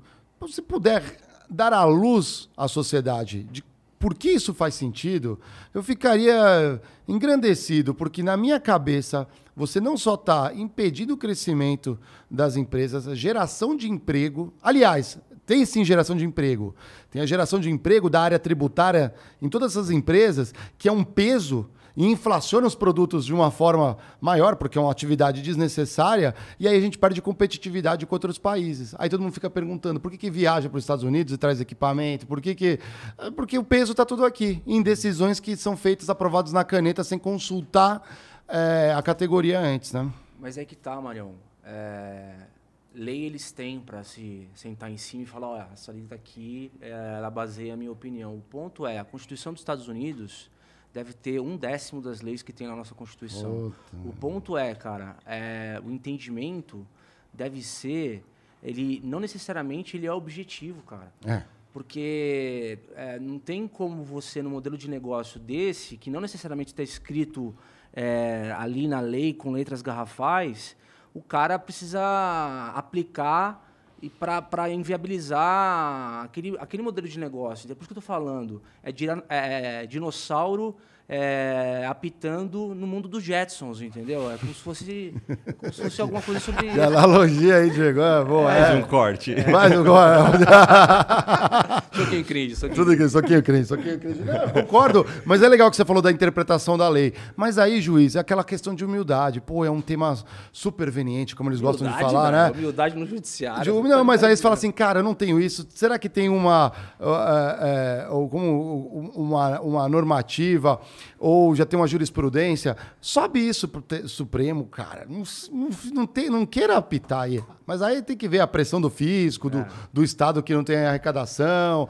se puder dar à luz à sociedade de por que isso faz sentido, eu ficaria engrandecido, porque na minha cabeça você não só está impedindo o crescimento das empresas, a geração de emprego. Aliás, tem sim geração de emprego. Tem a geração de emprego da área tributária em todas essas empresas, que é um peso e inflaciona os produtos de uma forma maior, porque é uma atividade desnecessária, e aí a gente perde competitividade com outros países. Aí todo mundo fica perguntando por que, que viaja para os Estados Unidos e traz equipamento, por que, que. Porque o peso está tudo aqui, em decisões que são feitas, aprovadas na caneta, sem consultar é, a categoria antes, né? Mas é que tá, Marião. É lei eles têm para se sentar em cima e falar, olha, essa lei aqui, é, ela baseia a minha opinião. O ponto é, a Constituição dos Estados Unidos, deve ter um décimo das leis que tem na nossa Constituição. O ponto é, cara, é, o entendimento deve ser, ele não necessariamente ele é objetivo, cara. É. Porque é, não tem como você, no modelo de negócio desse, que não necessariamente está escrito é, ali na lei com letras garrafais, o cara precisa aplicar e para inviabilizar aquele, aquele modelo de negócio. Depois que eu estou falando, é, é, é dinossauro é, apitando no mundo dos Jetsons, entendeu? É como se fosse, como se fosse alguma coisa sobre. Que analogia aí, Diego. É, boa, Mais um corte. É. Mais um corte. soquinho cringe, soquinho. Tudo aqui, soquinho cringe, soquinho cringe. Não, concordo, mas é legal que você falou da interpretação da lei. Mas aí, juiz, é aquela questão de humildade. Pô, é um tema super veniente, como eles humildade, gostam de falar, mano, né? Humildade no judiciário. De, não, mas aí você fala assim, cara, eu não tenho isso. Será que tem uma, uh, uh, uh, como uma, uma normativa ou já tem uma jurisprudência, sobe isso para o Supremo, cara. Não, não, não, tem, não queira apitar aí. Mas aí tem que ver a pressão do fisco, do, é. do Estado que não tem arrecadação,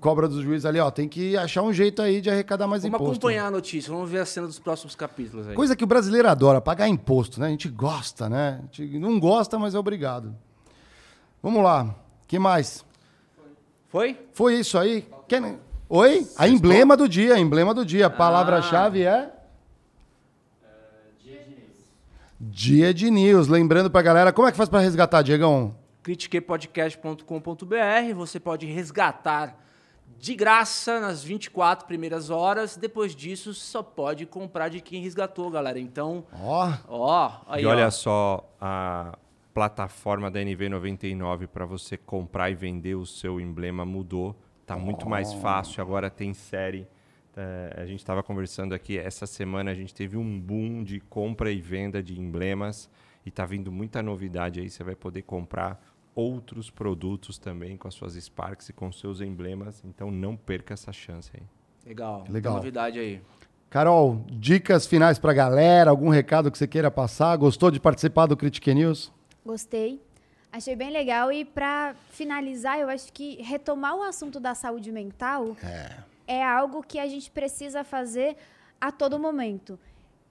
cobra dos juízes ali, ó. Tem que achar um jeito aí de arrecadar mais vamos imposto. Vamos acompanhar a notícia, vamos ver a cena dos próximos capítulos aí. Coisa que o brasileiro adora, pagar imposto, né? A gente gosta, né? A gente não gosta, mas é obrigado. Vamos lá. que mais? Foi? Foi isso aí? Quem... Oi? A emblema do dia, a emblema do dia. A palavra-chave ah. é? Dia de News. Dia de News. Lembrando pra galera, como é que faz para resgatar, Diegão? critiquepodcast.com.br. Você pode resgatar de graça nas 24 primeiras horas. Depois disso, só pode comprar de quem resgatou, galera. Então, ó, ó, aí, E olha ó. só a plataforma da NV99 para você comprar e vender o seu emblema mudou Tá muito mais fácil, agora tem série. É, a gente estava conversando aqui, essa semana a gente teve um boom de compra e venda de emblemas e tá vindo muita novidade aí. Você vai poder comprar outros produtos também com as suas Sparks e com seus emblemas. Então não perca essa chance aí. Legal, legal. novidade aí. Carol, dicas finais para a galera, algum recado que você queira passar? Gostou de participar do Critique News? Gostei. Achei bem legal. E para finalizar, eu acho que retomar o assunto da saúde mental é. é algo que a gente precisa fazer a todo momento.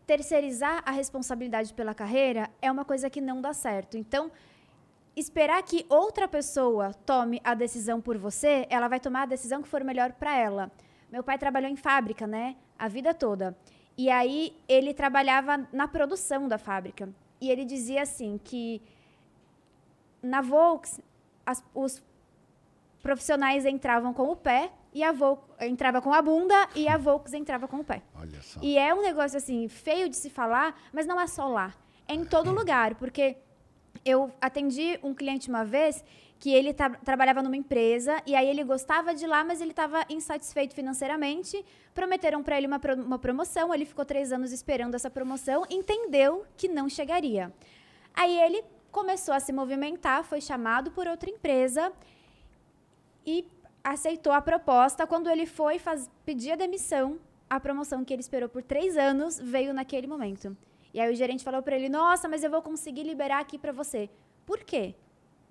terceirizar a responsabilidade pela carreira é uma coisa que não dá certo. Então, esperar que outra pessoa tome a decisão por você, ela vai tomar a decisão que for melhor para ela. Meu pai trabalhou em fábrica, né? A vida toda. E aí ele trabalhava na produção da fábrica. E ele dizia assim que na Volks as, os profissionais entravam com o pé e a Volks entrava com a bunda e a Volks entrava com o pé. Olha só. E é um negócio assim feio de se falar, mas não é só lá. É em todo lugar, porque eu atendi um cliente uma vez que ele tra trabalhava numa empresa e aí ele gostava de lá, mas ele estava insatisfeito financeiramente. Prometeram para ele uma, pro uma promoção, ele ficou três anos esperando essa promoção, entendeu que não chegaria. Aí ele começou a se movimentar, foi chamado por outra empresa e aceitou a proposta. Quando ele foi faz, pedir a demissão, a promoção que ele esperou por três anos veio naquele momento. E aí o gerente falou para ele: Nossa, mas eu vou conseguir liberar aqui para você. Por quê?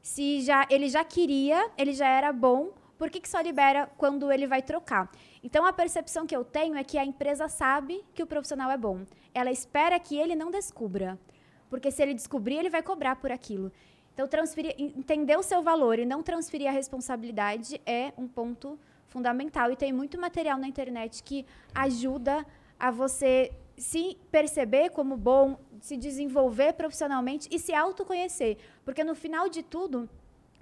Se já ele já queria, ele já era bom, por que, que só libera quando ele vai trocar? Então a percepção que eu tenho é que a empresa sabe que o profissional é bom. Ela espera que ele não descubra. Porque se ele descobrir, ele vai cobrar por aquilo. Então, transferir, entender o seu valor e não transferir a responsabilidade é um ponto fundamental. E tem muito material na internet que ajuda a você se perceber como bom, se desenvolver profissionalmente e se autoconhecer. Porque no final de tudo,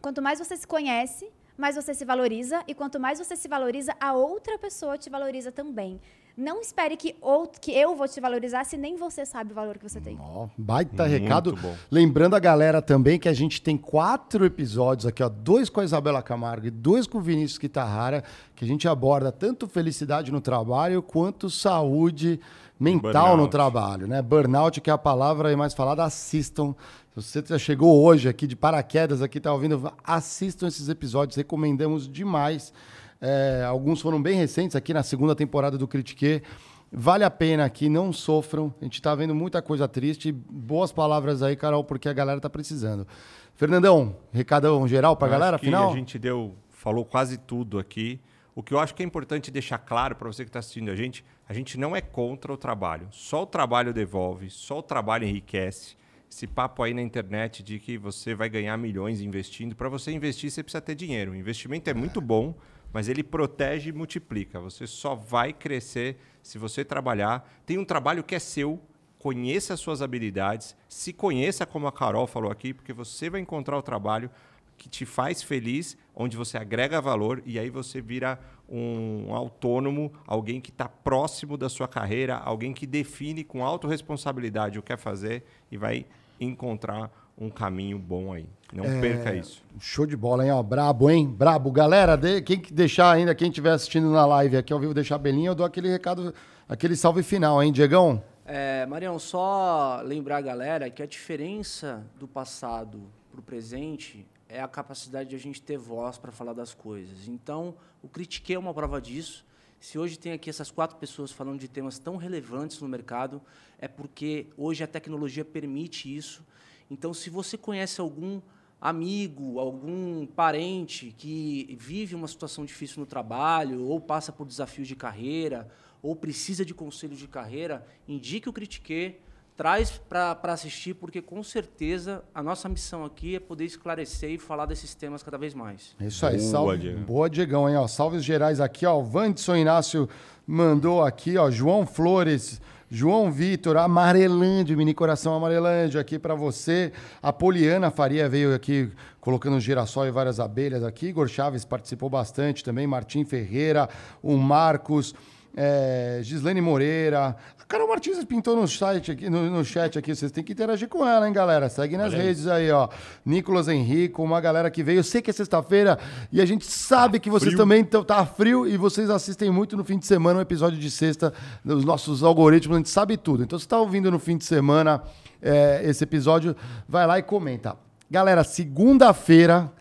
quanto mais você se conhece, mais você se valoriza e quanto mais você se valoriza, a outra pessoa te valoriza também. Não espere que, outro, que eu vou te valorizar se nem você sabe o valor que você tem. Ó, baita Muito recado. bom. Lembrando a galera também que a gente tem quatro episódios aqui, ó, dois com a Isabela Camargo e dois com o Vinícius Kitarrara, que a gente aborda tanto felicidade no trabalho quanto saúde mental Burnout. no trabalho, né? Burnout, que é a palavra mais falada, assistam. Se você já chegou hoje aqui de paraquedas aqui, tá ouvindo, assistam esses episódios, recomendamos demais. É, alguns foram bem recentes aqui na segunda temporada do Critique. Vale a pena aqui, não sofram. A gente tá vendo muita coisa triste. Boas palavras aí, Carol, porque a galera tá precisando. Fernandão, recadão geral pra Eu galera, que final? A gente deu, falou quase tudo aqui. O que eu acho que é importante deixar claro para você que está assistindo a gente, a gente não é contra o trabalho. Só o trabalho devolve, só o trabalho enriquece. Esse papo aí na internet de que você vai ganhar milhões investindo, para você investir você precisa ter dinheiro. O investimento é muito bom, mas ele protege e multiplica. Você só vai crescer se você trabalhar. Tem um trabalho que é seu, conheça as suas habilidades, se conheça como a Carol falou aqui, porque você vai encontrar o trabalho que te faz feliz, onde você agrega valor e aí você vira um autônomo, alguém que está próximo da sua carreira, alguém que define com autorresponsabilidade o que quer fazer e vai encontrar um caminho bom aí. Não perca isso. Show de bola, hein? Ó, brabo, hein? Brabo. Galera, de- quem que deixar ainda, quem estiver assistindo na live aqui ao vivo, deixar a belinha, eu dou aquele recado, aquele salve final, hein, Diegão? É, Marião, só lembrar a galera que a diferença do passado para o presente é a capacidade de a gente ter voz para falar das coisas. Então, o Critique é uma prova disso. Se hoje tem aqui essas quatro pessoas falando de temas tão relevantes no mercado, é porque hoje a tecnologia permite isso. Então, se você conhece algum amigo, algum parente que vive uma situação difícil no trabalho, ou passa por desafios de carreira, ou precisa de conselho de carreira, indique o Critique, traz para assistir, porque com certeza a nossa missão aqui é poder esclarecer e falar desses temas cada vez mais. É isso aí, Boa, salve. Diego. Boa, Diegão, hein? Ó, salves gerais aqui, ó. O Vandson Inácio mandou aqui, ó. João Flores, João Vitor, Amarelândia, mini coração Amarelândia aqui pra você. A Poliana Faria veio aqui colocando girassol e várias abelhas aqui. Igor Chaves participou bastante também. Martim Ferreira, o Marcos. É, Gislene Moreira. Carol Martins pintou no site aqui, no, no chat aqui. Vocês têm que interagir com ela, hein, galera? Segue nas Olha redes aí, ó. Nicolas Henrico, uma galera que veio. Eu sei que é sexta-feira e a gente sabe que vocês frio. também estão. Tá frio e vocês assistem muito no fim de semana um episódio de sexta. Os nossos algoritmos, a gente sabe tudo. Então, se tá ouvindo no fim de semana é, esse episódio, vai lá e comenta. Galera, segunda-feira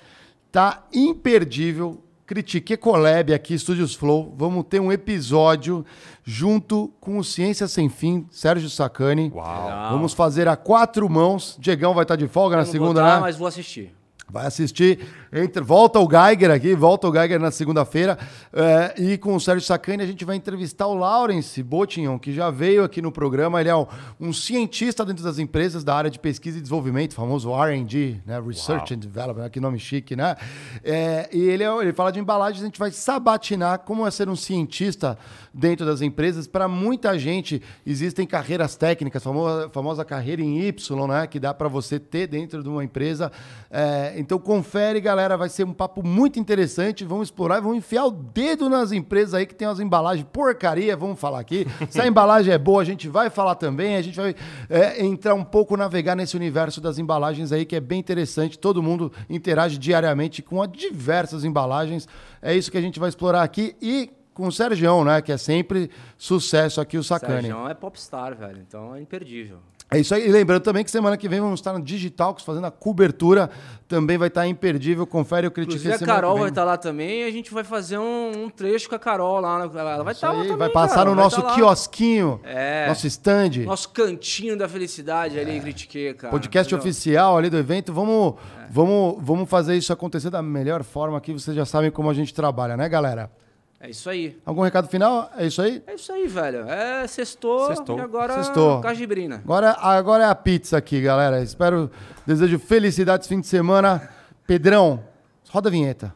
tá imperdível. Critique Collab aqui, Estúdios Flow. Vamos ter um episódio junto com o Ciência Sem Fim, Sérgio Sacani. Uau. Vamos fazer a quatro mãos. Diegão vai estar de folga na Eu não segunda, vou tá, né? mas vou assistir. Vai assistir, entra, volta o Geiger aqui, volta o Geiger na segunda-feira. é, e com o Sérgio Sacani a gente vai entrevistar o Lawrence Botignon, que já veio aqui no programa. Ele é um, um cientista dentro das empresas da área de pesquisa e desenvolvimento, famoso RD, né? Research and Development, que nome chique, né? É, e ele, é- ele fala de embalagens, a gente vai sabatinar como é ser um cientista dentro das empresas. Para muita gente, existem carreiras técnicas, famosa, famosa carreira em Y, né? Que dá para você ter dentro de uma empresa. É, então confere, galera, vai ser um papo muito interessante. Vamos explorar, vamos enfiar o dedo nas empresas aí que tem umas embalagens porcaria, vamos falar aqui. Se a embalagem é boa, a gente vai falar também. A gente vai é, entrar um pouco, navegar nesse universo das embalagens aí, que é bem interessante. Todo mundo interage diariamente com as diversas embalagens. É isso que a gente vai explorar aqui. E com o Sergião, né? Que é sempre sucesso aqui, o Sacani. Sérgio é popstar, velho. Então é imperdível. É isso aí. E lembrando também que semana que vem vamos estar no Digitalks fazendo a cobertura. Também vai estar imperdível. Confere o Critiquei Inclusive a Carol vai estar lá também a gente vai fazer um, um trecho com a Carol lá. Ela vai estar lá também, vai passar cara, no vai nosso tá quiosquinho, É. nosso stand, Nosso cantinho da felicidade ali em Critiquei, cara. podcast entendeu? oficial ali do evento. Vamos, É. vamos, vamos fazer isso acontecer da melhor forma aqui. Vocês já sabem como a gente trabalha, né, galera? É isso aí. Algum recado final? É isso aí? É isso aí, velho. É sextou, Sextou. e agora Sextou. cajibrina. Agora, agora é a pizza aqui, galera. Espero, desejo felicidades fim de semana. Pedrão, roda a vinheta.